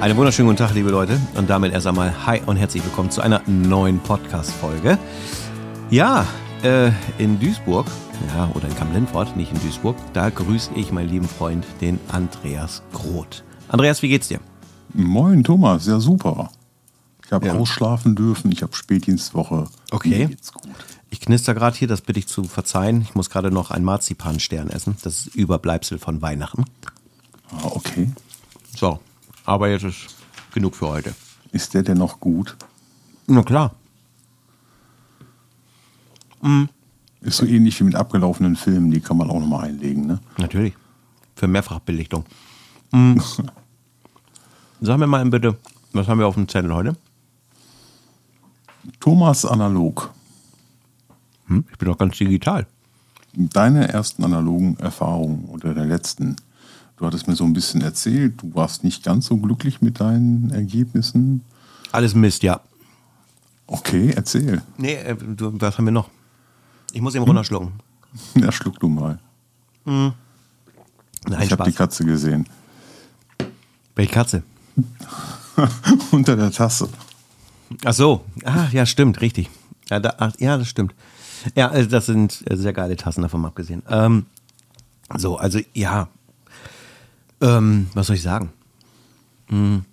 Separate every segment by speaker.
Speaker 1: Einen wunderschönen guten Tag, liebe Leute. Und damit erst einmal Hi und herzlich willkommen zu einer neuen Podcast-Folge. Ja, äh, in Duisburg, ja, oder in Kamp-Lindfort, nicht in Duisburg, da grüße ich meinen lieben Freund, den Andreas Groth. Andreas, wie geht's dir?
Speaker 2: Moin, Thomas, ja super. Ich habe ja. ausschlafen dürfen, ich habe Spätdienstwoche.
Speaker 1: Okay. Mir geht's gut. Ich knister gerade hier, das bitte ich zu verzeihen. Ich muss gerade noch einen Marzipanstern essen. Das ist Überbleibsel von Weihnachten.
Speaker 2: Ah, okay.
Speaker 1: So, aber jetzt ist genug für heute.
Speaker 2: Ist der denn noch gut?
Speaker 1: Na klar.
Speaker 2: Mhm. Ist so ähnlich wie mit abgelaufenen Filmen, die kann man auch nochmal einlegen, ne?
Speaker 1: Natürlich. Für Mehrfachbelichtung. Mhm. Sag mir mal bitte, was haben wir auf dem Zettel heute?
Speaker 2: Thomas Analog.
Speaker 1: Hm, ich bin doch ganz digital.
Speaker 2: Deine ersten analogen Erfahrungen oder der letzten Du hattest mir so ein bisschen erzählt, du warst nicht ganz so glücklich mit deinen Ergebnissen.
Speaker 1: Alles Mist, ja.
Speaker 2: Okay, erzähl.
Speaker 1: Nee, äh, du, was haben wir noch? Ich muss eben hm? runterschlucken.
Speaker 2: Ja, schluck du mal. Hm. Nein, ich habe die Katze gesehen.
Speaker 1: Welche Katze?
Speaker 2: Unter der Tasse.
Speaker 1: Ach so. Ah, ja, stimmt, richtig. Ja, da, ach, ja das stimmt. Ja, also das sind sehr geile Tassen davon abgesehen. Ähm, so, also ja, ähm, was soll ich sagen? Hm.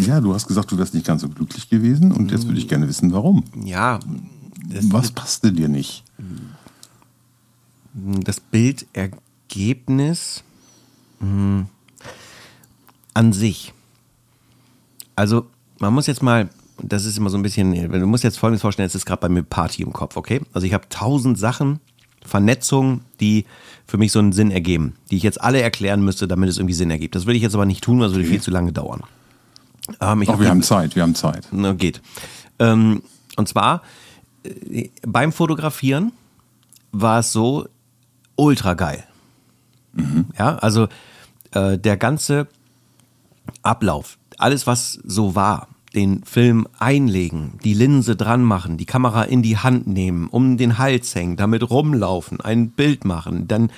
Speaker 2: Ja, du hast gesagt, du wärst nicht ganz so glücklich gewesen und jetzt würde ich gerne wissen, warum.
Speaker 1: Ja.
Speaker 2: Was passte dir nicht?
Speaker 1: Das Bildergebnis hm, an sich. Also, man muss jetzt mal, das ist immer so ein bisschen, du musst jetzt folgendes vorstellen, es ist gerade bei mir Party im Kopf, okay? Also ich habe tausend Sachen, Vernetzungen, die für mich so einen Sinn ergeben, die ich jetzt alle erklären müsste, damit es irgendwie Sinn ergibt. Das würde ich jetzt aber nicht tun, weil es würde viel zu lange dauern.
Speaker 2: Ähm, Ach, hab wir haben Zeit, wir haben Zeit.
Speaker 1: Na, geht. Ähm, und zwar äh, beim Fotografieren war es so ultra geil. Mhm. Ja, also äh, der ganze Ablauf, alles was so war, den Film einlegen, die Linse dran machen, die Kamera in die Hand nehmen, um den Hals hängen, damit rumlaufen, ein Bild machen, dann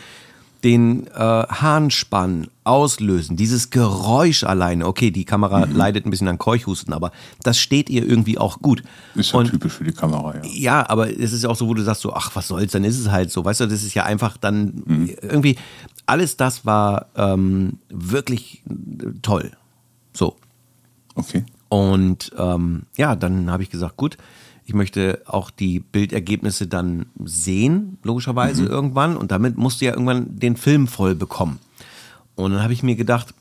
Speaker 1: den äh, Hahn spannen, auslösen, dieses Geräusch alleine. Okay, die Kamera mhm. leidet ein bisschen an Keuchhusten, aber das steht ihr irgendwie auch gut.
Speaker 2: Ist ja Und, typisch für die Kamera, ja.
Speaker 1: Ja, aber es ist ja auch so, wo du sagst so, ach, was soll's, dann ist es halt so. Weißt du, das ist ja einfach dann mhm. irgendwie, alles das war ähm, wirklich toll. So.
Speaker 2: Okay.
Speaker 1: Und ähm, ja, dann habe ich gesagt, gut, ich möchte auch die Bildergebnisse dann sehen, logischerweise mhm. irgendwann. Und damit musst du ja irgendwann den Film voll bekommen. Und dann habe ich mir gedacht,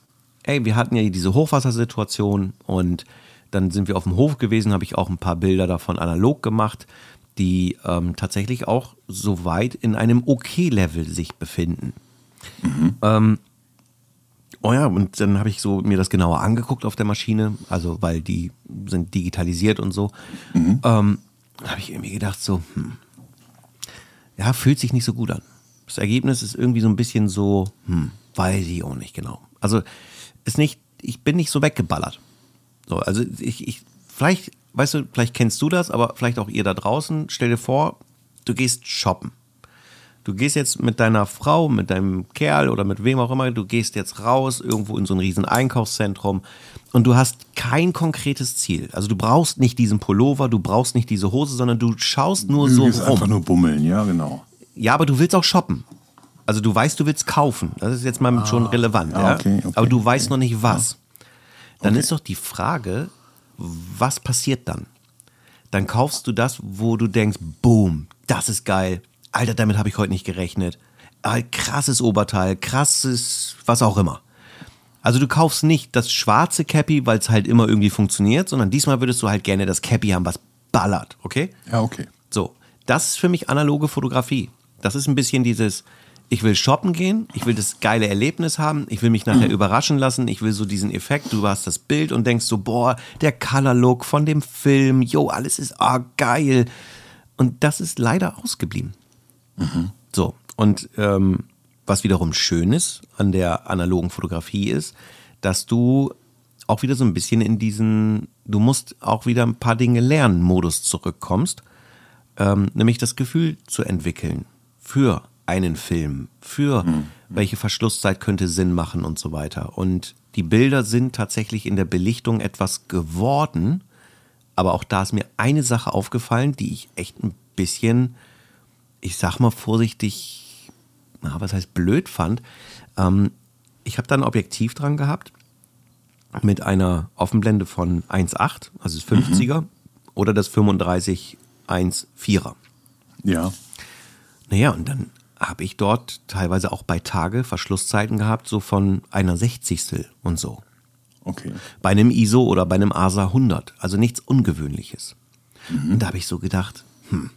Speaker 1: ey, wir hatten ja diese Hochwassersituation und dann sind wir auf dem Hof gewesen, habe ich auch ein paar Bilder davon analog gemacht, die ähm, tatsächlich auch soweit in einem Okay-Level sich befinden. Mhm. Ähm, Oh ja, und dann habe ich so mir das genauer angeguckt auf der Maschine, also weil die sind digitalisiert und so. Mhm. Ähm, habe ich irgendwie gedacht so, hm, ja, fühlt sich nicht so gut an. Das Ergebnis ist irgendwie so ein bisschen so, hm, weiß ich auch nicht genau. Also ist nicht, ich bin nicht so weggeballert. So, also ich, ich, vielleicht, weißt du, vielleicht kennst du das, aber vielleicht auch ihr da draußen. Stell dir vor, du gehst shoppen. Du gehst jetzt mit deiner Frau, mit deinem Kerl oder mit wem auch immer, du gehst jetzt raus irgendwo in so ein riesen Einkaufszentrum und du hast kein konkretes Ziel. Also du brauchst nicht diesen Pullover, du brauchst nicht diese Hose, sondern du schaust nur du so rum.
Speaker 2: einfach nur bummeln, ja, genau.
Speaker 1: Ja, aber du willst auch shoppen. Also du weißt, du willst kaufen. Das ist jetzt mal ah, schon relevant. Ah, okay, okay, aber du weißt okay. noch nicht was. Dann ist doch die Frage, was passiert dann? Dann kaufst du das, wo du denkst, boom, das ist geil, Alter, damit habe ich heute nicht gerechnet. Äh, krasses Oberteil, krasses, was auch immer. Also du kaufst nicht das schwarze Cappy, weil es halt immer irgendwie funktioniert, sondern diesmal würdest du halt gerne das Cappy haben, was ballert, okay?
Speaker 2: Ja, okay.
Speaker 1: So, das ist für mich analoge Fotografie. Das ist ein bisschen dieses, ich will shoppen gehen, ich will das geile Erlebnis haben, ich will mich nachher mhm. überraschen lassen, ich will so diesen Effekt, du hast das Bild und denkst so, boah, der Color Look von dem Film, yo, alles ist ah, geil. Und das ist leider ausgeblieben. Mhm. So, und ähm, was wiederum schön ist an der analogen Fotografie ist, dass du auch wieder so ein bisschen in diesen, du musst auch wieder ein paar Dinge lernen, Modus zurückkommst, ähm, nämlich das Gefühl zu entwickeln für einen Film, für mhm. welche Verschlusszeit könnte Sinn machen und so weiter. Und die Bilder sind tatsächlich in der Belichtung etwas geworden, aber auch da ist mir eine Sache aufgefallen, die ich echt ein bisschen, ich sag mal vorsichtig, na, was heißt blöd fand. Ähm, ich habe da ein Objektiv dran gehabt mit einer Offenblende von 1,8, also das 50er, mhm. oder das 35 1,4er.
Speaker 2: Ja.
Speaker 1: Naja, und dann habe ich dort teilweise auch bei Tage Verschlusszeiten gehabt, so von einer Sechzigstel und so.
Speaker 2: Okay.
Speaker 1: Bei einem ISO oder bei einem ASA 100, also nichts Ungewöhnliches. Mhm. Und da habe ich so gedacht, hm,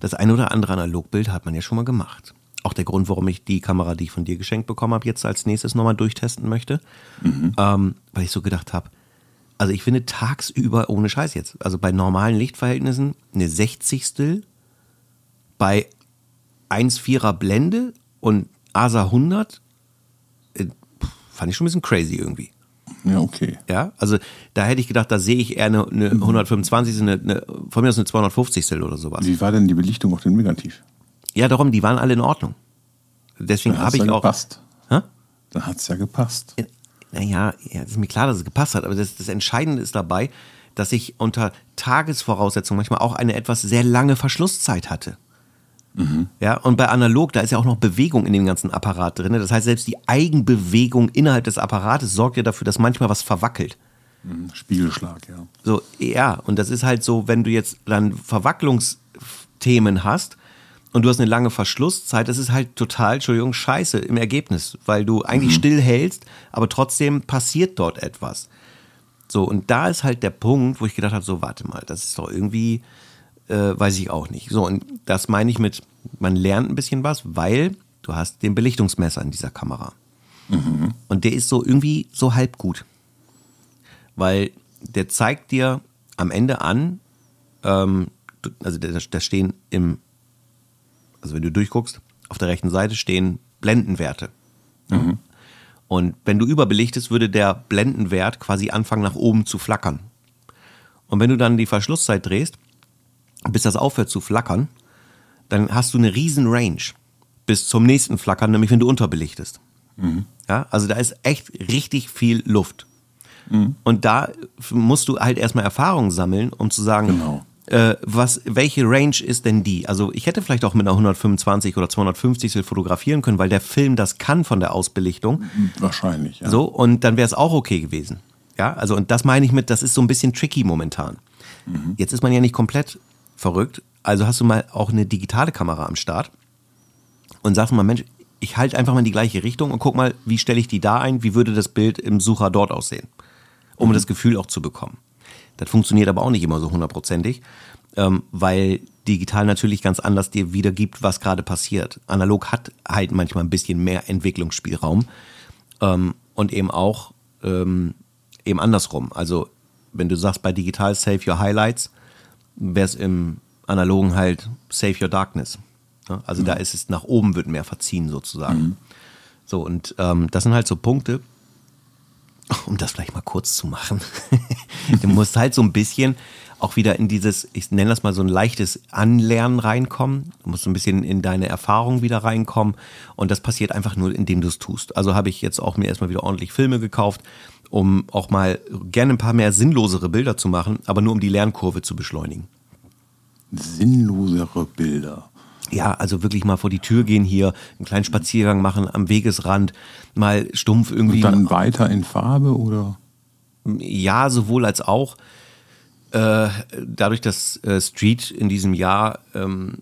Speaker 1: das ein oder andere Analogbild hat man ja schon mal gemacht. Auch der Grund, warum ich die Kamera, die ich von dir geschenkt bekommen habe, jetzt als nächstes nochmal durchtesten möchte. Mhm. Ähm, weil ich so gedacht habe, also ich finde tagsüber, ohne Scheiß jetzt, also bei normalen Lichtverhältnissen eine Sechzigstel bei 1,4er Blende und ASA 100 äh, fand ich schon ein bisschen crazy irgendwie.
Speaker 2: Ja, okay.
Speaker 1: Ja, also da hätte ich gedacht, da sehe ich eher eine, eine 125, eine, eine, von mir aus eine 250 oder sowas.
Speaker 2: Wie war denn die Belichtung auf dem Negativ?
Speaker 1: Ja, darum, die waren alle in Ordnung. Deswegen habe ich
Speaker 2: ja
Speaker 1: auch.
Speaker 2: Gepasst. Hä? Dann hat es ja gepasst.
Speaker 1: Naja, ja, ist mir klar, dass es gepasst hat, aber das, das Entscheidende ist dabei, dass ich unter Tagesvoraussetzungen manchmal auch eine etwas sehr lange Verschlusszeit hatte. Mhm. Ja, und bei analog, da ist ja auch noch Bewegung in dem ganzen Apparat drin. Das heißt, selbst die Eigenbewegung innerhalb des Apparates sorgt ja dafür, dass manchmal was verwackelt.
Speaker 2: Mhm. Spiegelschlag, ja.
Speaker 1: So, ja, und das ist halt so, wenn du jetzt dann Verwacklungsthemen hast und du hast eine lange Verschlusszeit, das ist halt total, Entschuldigung, scheiße im Ergebnis, weil du eigentlich mhm. still hältst, aber trotzdem passiert dort etwas. So, und da ist halt der Punkt, wo ich gedacht habe, so, warte mal, das ist doch irgendwie, äh, weiß ich auch nicht. So, und das meine ich mit, man lernt ein bisschen was, weil du hast den Belichtungsmesser in dieser Kamera. Mhm. Und der ist so irgendwie so halb gut. Weil der zeigt dir am Ende an, ähm, also da stehen im, also wenn du durchguckst, auf der rechten Seite stehen Blendenwerte. Mhm. Und wenn du überbelichtest, würde der Blendenwert quasi anfangen nach oben zu flackern. Und wenn du dann die Verschlusszeit drehst, bis das aufhört zu flackern, dann hast du eine riesen Range bis zum nächsten Flackern, nämlich wenn du unterbelichtest. Mhm. Ja, also da ist echt richtig viel Luft. Mhm. Und da musst du halt erstmal Erfahrung sammeln, um zu sagen, genau. äh, was, welche Range ist denn die? Also ich hätte vielleicht auch mit einer 125 oder 250 fotografieren können, weil der Film das kann von der Ausbelichtung.
Speaker 2: Wahrscheinlich, ja.
Speaker 1: So, und dann wäre es auch okay gewesen. Ja, also und das meine ich mit, das ist so ein bisschen tricky momentan. Mhm. Jetzt ist man ja nicht komplett verrückt. Also hast du mal auch eine digitale Kamera am Start und sagst mal, Mensch, ich halte einfach mal in die gleiche Richtung und guck mal, wie stelle ich die da ein, wie würde das Bild im Sucher dort aussehen, um mhm. das Gefühl auch zu bekommen. Das funktioniert aber auch nicht immer so hundertprozentig, ähm, weil digital natürlich ganz anders dir wiedergibt, was gerade passiert. Analog hat halt manchmal ein bisschen mehr Entwicklungsspielraum ähm, und eben auch ähm, eben andersrum. Also wenn du sagst bei digital save your highlights, wäre es im Analogen halt Save Your Darkness. Also mhm. da ist es nach oben wird mehr verziehen sozusagen. Mhm. So, und ähm, das sind halt so Punkte, um das vielleicht mal kurz zu machen. du musst halt so ein bisschen auch wieder in dieses, ich nenne das mal so ein leichtes Anlernen reinkommen. Du musst so ein bisschen in deine Erfahrung wieder reinkommen. Und das passiert einfach nur, indem du es tust. Also habe ich jetzt auch mir erstmal wieder ordentlich Filme gekauft, um auch mal gerne ein paar mehr sinnlosere Bilder zu machen, aber nur um die Lernkurve zu beschleunigen.
Speaker 2: Sinnlosere Bilder.
Speaker 1: Ja, also wirklich mal vor die Tür gehen hier, einen kleinen Spaziergang machen am Wegesrand, mal stumpf irgendwie. Und
Speaker 2: dann weiter in Farbe oder?
Speaker 1: Ja, sowohl als auch. Äh, dadurch, dass äh, Street in diesem Jahr ähm,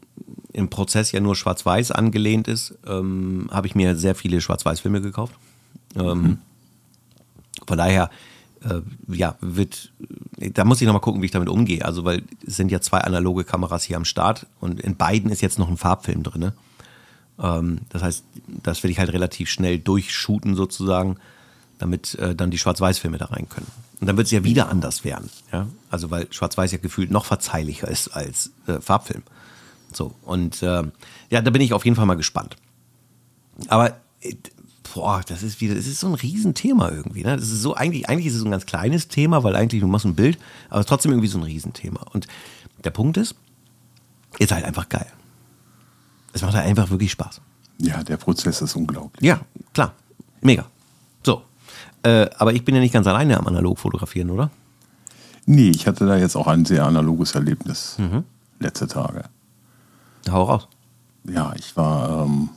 Speaker 1: im Prozess ja nur schwarz-weiß angelehnt ist, ähm, habe ich mir sehr viele Schwarz-weiß-Filme gekauft. Ähm, mhm. Von daher, äh, ja, wird, da muss ich nochmal gucken, wie ich damit umgehe. Also, weil es sind ja zwei analoge Kameras hier am Start und in beiden ist jetzt noch ein Farbfilm drin. Ähm, das heißt, das will ich halt relativ schnell durchshooten sozusagen, damit äh, dann die Schwarz-Weiß-Filme da rein können. Und dann wird es ja wieder anders werden. Ja? Also, weil Schwarz-Weiß ja gefühlt noch verzeihlicher ist als äh, Farbfilm. So, und äh, ja, da bin ich auf jeden Fall mal gespannt. Aber äh, boah, das ist wieder, das ist so ein Riesenthema irgendwie. Ne? Das ist so, eigentlich, eigentlich ist es so ein ganz kleines Thema, weil eigentlich du machst ein Bild, aber es ist trotzdem irgendwie so ein Riesenthema. Und der Punkt ist, ist halt einfach geil. Es macht halt einfach wirklich Spaß.
Speaker 2: Ja, der Prozess ist unglaublich.
Speaker 1: Ja, klar. Mega. So. Äh, aber ich bin ja nicht ganz alleine am analog fotografieren, oder?
Speaker 2: Nee, ich hatte da jetzt auch ein sehr analoges Erlebnis
Speaker 1: Mhm.
Speaker 2: letzte Tage.
Speaker 1: Hau raus.
Speaker 2: Ja, ich war, ähm,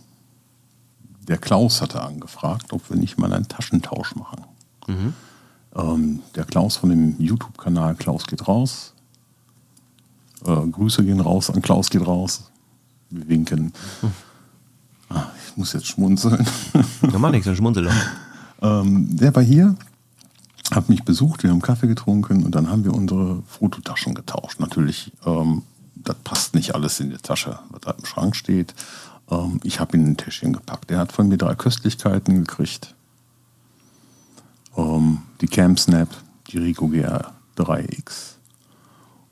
Speaker 2: der Klaus hatte angefragt, ob wir nicht mal einen Taschentausch machen. Ähm, der Klaus von dem YouTube-Kanal Klaus geht raus. Äh, Grüße gehen raus an Klaus geht raus. Wir winken. Ah, ich muss jetzt schmunzeln.
Speaker 1: Da mach nichts, dann schmunzel doch.
Speaker 2: Ähm, der war hier, hat mich besucht, wir haben Kaffee getrunken und dann haben wir unsere Fototaschen getauscht. Natürlich, ähm, das passt nicht alles in die Tasche, was da im Schrank steht. Ähm, ich habe ihn in ein Täschchen gepackt. Er hat von mir drei Köstlichkeiten gekriegt. Ähm, die CamSnap, die Ricoh GR3X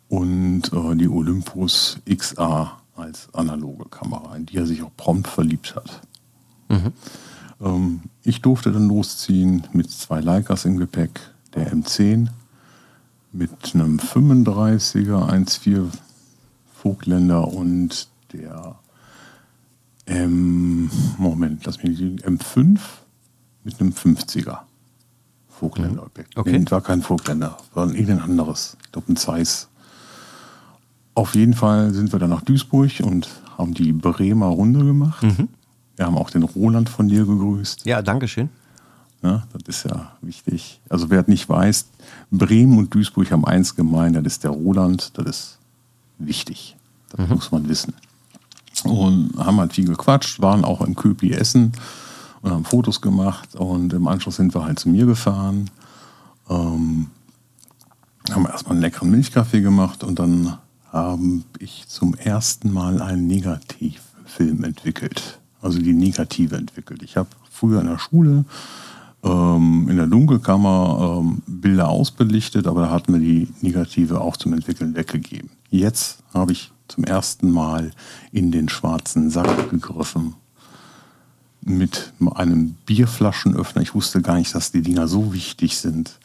Speaker 2: und äh, die Olympus XA als analoge Kamera, in die er sich auch prompt verliebt hat. Ähm, ich durfte dann losziehen mit zwei Leicas im Gepäck, der M10 mit einem 35er 1.4 Vogtländer und der M, Moment, lass mich nicht, M5 mit einem 50er Vogtländer Gepäck.
Speaker 1: Okay.
Speaker 2: Nee, war kein Vogtländer, war ein irgendein anderes. Ich glaube ein Zeiss. Auf jeden Fall sind wir dann nach Duisburg und haben die Bremer Runde gemacht. Wir haben auch den Roland von dir gegrüßt.
Speaker 1: Ja, danke schön.
Speaker 2: Ne? Das ist ja wichtig. Also wer nicht weiß, Bremen und Duisburg haben eins gemein, das ist der Roland, das ist wichtig. Das muss man wissen. Und haben halt viel gequatscht, waren auch im Köpi essen und haben Fotos gemacht und im Anschluss sind wir halt zu mir gefahren. Ähm, haben erstmal einen leckeren Milchkaffee gemacht und dann habe ich zum ersten Mal einen Negativfilm entwickelt. Also die Negative entwickelt. Ich habe früher in der Schule ähm, in der Dunkelkammer ähm, Bilder ausbelichtet, aber da hatten wir die Negative auch zum Entwickeln weggegeben. Jetzt habe ich zum ersten Mal in den schwarzen Sack gegriffen mit einem Bierflaschenöffner. Ich wusste gar nicht, dass die Dinger so wichtig sind.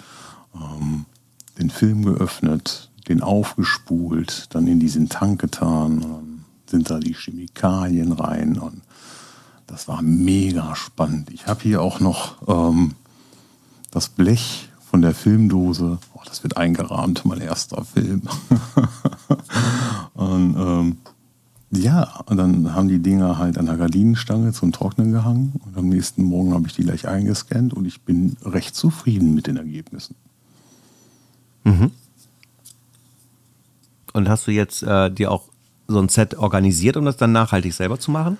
Speaker 2: Ähm, den Film geöffnet, den aufgespult, dann in diesen Tank getan, dann sind da die Chemikalien rein und das war mega spannend. Ich habe hier auch noch ähm, das Blech von der Filmdose. Oh, das wird eingerahmt, mein erster Film. und ähm, ja, und dann haben die Dinger halt an der Gardinenstange zum Trocknen gehangen. Und am nächsten Morgen habe ich die gleich eingescannt und ich bin recht zufrieden mit den Ergebnissen.
Speaker 1: Und hast du jetzt äh, dir auch so ein Set organisiert, um das dann nachhaltig selber zu machen?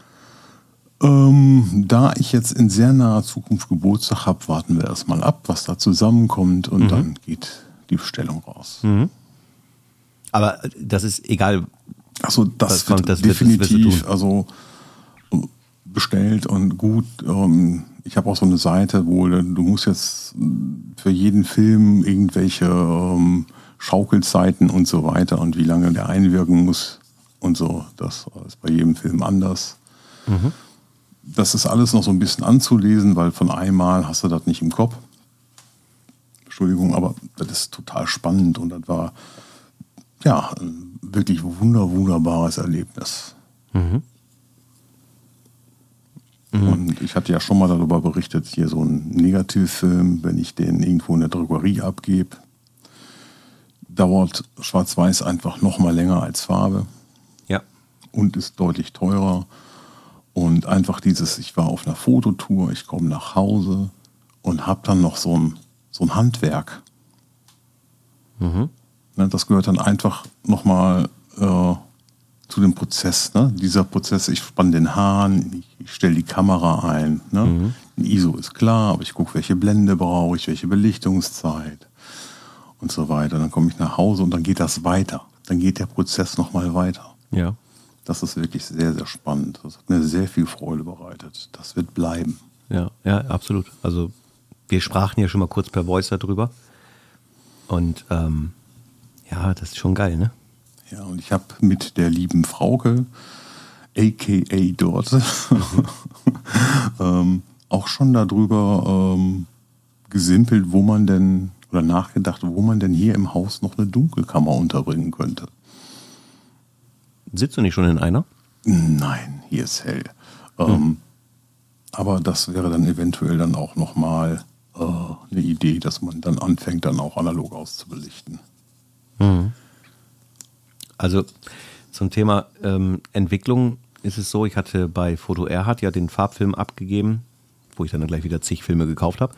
Speaker 2: Ähm, da ich jetzt in sehr naher Zukunft Geburtstag habe, warten wir erstmal ab, was da zusammenkommt und dann geht die Bestellung raus.
Speaker 1: Aber das ist egal.
Speaker 2: Also das, wird
Speaker 1: kommt, das wird-
Speaker 2: definitiv
Speaker 1: tun.
Speaker 2: also äh, bestellt und gut. Ähm, ich habe auch so eine Seite, wo du musst jetzt für jeden Film irgendwelche ähm, Schaukelzeiten und so weiter und wie lange der einwirken muss und so. Das ist bei jedem Film anders. Das ist alles noch so ein bisschen anzulesen, weil von einmal hast du das nicht im Kopf. Entschuldigung, aber das ist total spannend und das war ja wirklich wunder, wunderbares Erlebnis. Und ich hatte ja schon mal darüber berichtet, hier so ein Negativfilm, wenn ich den irgendwo in der Drogerie abgebe, dauert Schwarz-Weiß einfach noch mal länger als Farbe
Speaker 1: Ja.
Speaker 2: und ist deutlich teurer. Und einfach dieses, ich war auf einer Fototour, ich komme nach Hause und habe dann noch so ein, so ein Handwerk. Ne, das gehört dann einfach nochmal äh, zu dem Prozess. Ne? Dieser Prozess, ich spanne den Hahn, ich, ich stelle die Kamera ein. Ne? Ein ISO ist klar, aber ich gucke, welche Blende brauche ich, welche Belichtungszeit und so weiter. Dann komme ich nach Hause und dann geht das weiter. Dann geht der Prozess nochmal weiter.
Speaker 1: Ja.
Speaker 2: Das ist wirklich sehr, sehr spannend. Das hat mir sehr viel Freude bereitet. Das wird bleiben.
Speaker 1: Ja, ja, absolut. Also wir sprachen ja schon mal kurz per Voice darüber. Und ähm, ja, das ist schon geil, ne?
Speaker 2: Ja, und ich habe mit der lieben Frauke, aka dort, ähm, auch schon darüber ähm, gesimpelt, wo man denn, oder nachgedacht, wo man denn hier im Haus noch eine Dunkelkammer unterbringen könnte.
Speaker 1: Sitzt du nicht schon in einer?
Speaker 2: Nein, hier ist hell. Ähm, aber das wäre dann eventuell dann auch nochmal äh, eine Idee, dass man dann anfängt, dann auch analog auszubelichten.
Speaker 1: Mhm. Also zum Thema ähm, Entwicklung ist es so, ich hatte bei Foto Erhard ja den Farbfilm abgegeben, wo ich dann gleich wieder zig Filme gekauft habe.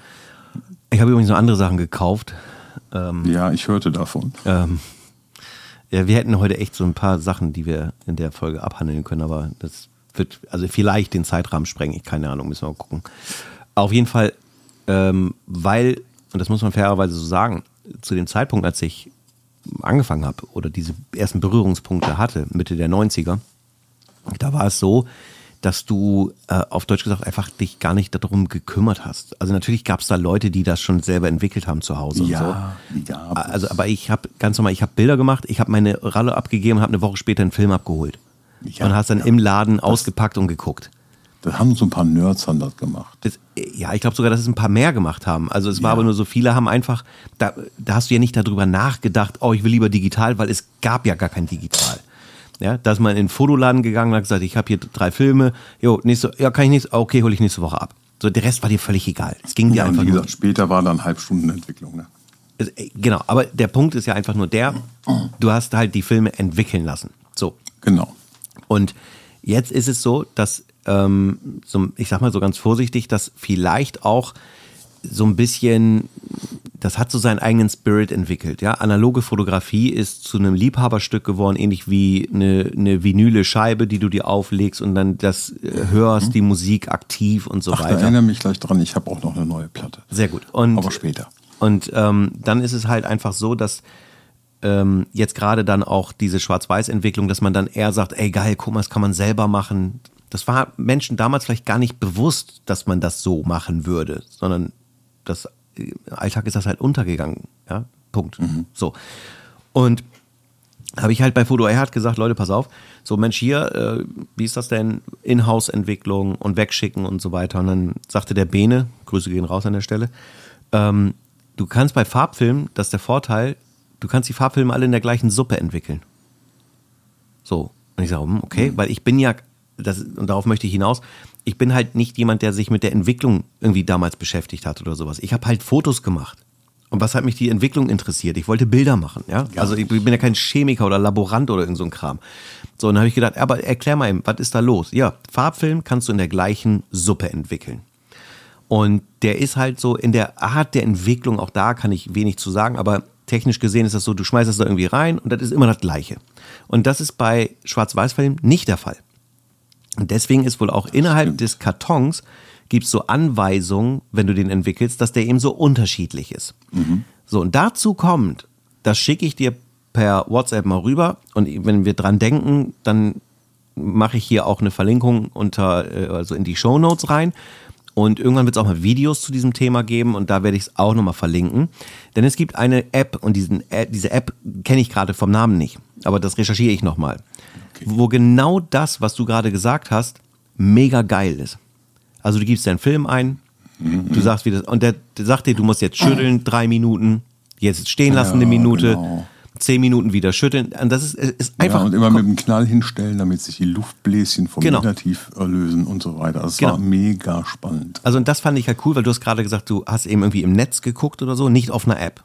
Speaker 1: Ich habe übrigens noch andere Sachen gekauft.
Speaker 2: Ähm, ja, ich hörte davon.
Speaker 1: Ähm, ja, wir hätten heute echt so ein paar Sachen, die wir in der Folge abhandeln können, aber das wird also vielleicht den Zeitrahmen sprengen. Ich keine Ahnung, müssen wir mal gucken. Auf jeden Fall, ähm, weil, und das muss man fairerweise so sagen, zu dem Zeitpunkt, als ich angefangen habe oder diese ersten Berührungspunkte hatte, Mitte der 90er, da war es so, dass du äh, auf Deutsch gesagt einfach dich gar nicht darum gekümmert hast. Also natürlich gab es da Leute, die das schon selber entwickelt haben zu Hause
Speaker 2: ja,
Speaker 1: und so. Ja, also aber ich habe ganz normal, ich habe Bilder gemacht, ich habe meine Ralle abgegeben und habe eine Woche später einen Film abgeholt. Ja, und hast dann ja, im Laden ausgepackt und geguckt.
Speaker 2: Das haben so ein paar Nerds haben das gemacht. Das,
Speaker 1: ja, ich glaube sogar, dass es ein paar mehr gemacht haben. Also es war aber nur so, viele haben einfach, da, da hast du ja nicht darüber nachgedacht, oh, ich will lieber digital, weil es gab ja gar kein Digital. Ja, da ist man in den Fotoladen gegangen und hat gesagt, ich habe hier drei Filme, jo, nächste, ja, kann ich nächste, okay, hole ich nächste Woche ab. So, der Rest war dir völlig egal. Es ging dir ja, einfach
Speaker 2: wie gesagt, später war dann Halbstundenentwicklung, ne?
Speaker 1: Äh, genau, aber der Punkt ist ja einfach nur der, du hast halt die Filme entwickeln lassen. So.
Speaker 2: Genau.
Speaker 1: Und jetzt ist es so, dass, ähm, so, ich sag mal so ganz vorsichtig, dass vielleicht auch so ein bisschen, das hat so seinen eigenen Spirit entwickelt. Ja, analoge Fotografie ist zu einem Liebhaberstück geworden, ähnlich wie eine, eine vinyle Scheibe, die du dir auflegst und dann das äh, hörst, mhm. die Musik aktiv und so Ach, weiter. Ich
Speaker 2: erinnere mich gleich dran, ich habe auch noch eine neue Platte.
Speaker 1: Sehr gut. Und,
Speaker 2: Aber später.
Speaker 1: Und ähm, dann ist es halt einfach so, dass ähm, jetzt gerade dann auch diese Schwarz-Weiß-Entwicklung, dass man dann eher sagt, ey geil, guck mal, das kann man selber machen. Das war Menschen damals vielleicht gar nicht bewusst, dass man das so machen würde, sondern das äh, Alltag ist das halt untergegangen. Ja, Punkt. Mhm. So. Und habe ich halt bei Foto Erhard gesagt, Leute, pass auf, so Mensch hier, äh, wie ist das denn? Inhouse-Entwicklung und wegschicken und so weiter. Und dann sagte der Bene, Grüße gehen raus an der Stelle, ähm, du kannst bei Farbfilmen, das ist der Vorteil, du kannst die Farbfilme alle in der gleichen Suppe entwickeln. So. Und ich sage, hm, okay, mhm. weil ich bin ja, das, und darauf möchte ich hinaus, ich bin halt nicht jemand, der sich mit der Entwicklung irgendwie damals beschäftigt hat oder sowas. Ich habe halt Fotos gemacht. Und was hat mich die Entwicklung interessiert? Ich wollte Bilder machen, ja. ja. Also ich bin ja kein Chemiker oder Laborant oder irgend so ein Kram. So, und dann habe ich gedacht, aber erklär mal eben, was ist da los? Ja, Farbfilm kannst du in der gleichen Suppe entwickeln. Und der ist halt so in der Art der Entwicklung, auch da kann ich wenig zu sagen, aber technisch gesehen ist das so, du schmeißt es da irgendwie rein und das ist immer das Gleiche. Und das ist bei Schwarz-Weiß-Filmen nicht der Fall. Und deswegen ist wohl auch innerhalb des Kartons gibt es so Anweisungen, wenn du den entwickelst, dass der eben so unterschiedlich ist. Mhm. So, und dazu kommt, das schicke ich dir per WhatsApp mal rüber und wenn wir dran denken, dann mache ich hier auch eine Verlinkung unter, äh, also in die Show Notes rein. Und irgendwann wird es auch mal Videos zu diesem Thema geben und da werde ich es auch nochmal verlinken. Denn es gibt eine App und diesen, diese App kenne ich gerade vom Namen nicht, aber das recherchiere ich nochmal. Wo genau das, was du gerade gesagt hast, mega geil ist. Also du gibst deinen Film ein, mhm. du sagst, wie das, und der, der, sagt dir, du musst jetzt schütteln, drei Minuten, jetzt stehen lassen, ja, eine Minute. Genau zehn Minuten wieder schütteln. Und das ist, ist einfach. Ja,
Speaker 2: und immer mit dem Knall hinstellen, damit sich die Luftbläschen vom genau. Negativ lösen und so weiter. Das genau. war mega spannend.
Speaker 1: Also, und das fand ich halt cool, weil du hast gerade gesagt, du hast eben irgendwie im Netz geguckt oder so, nicht auf einer App.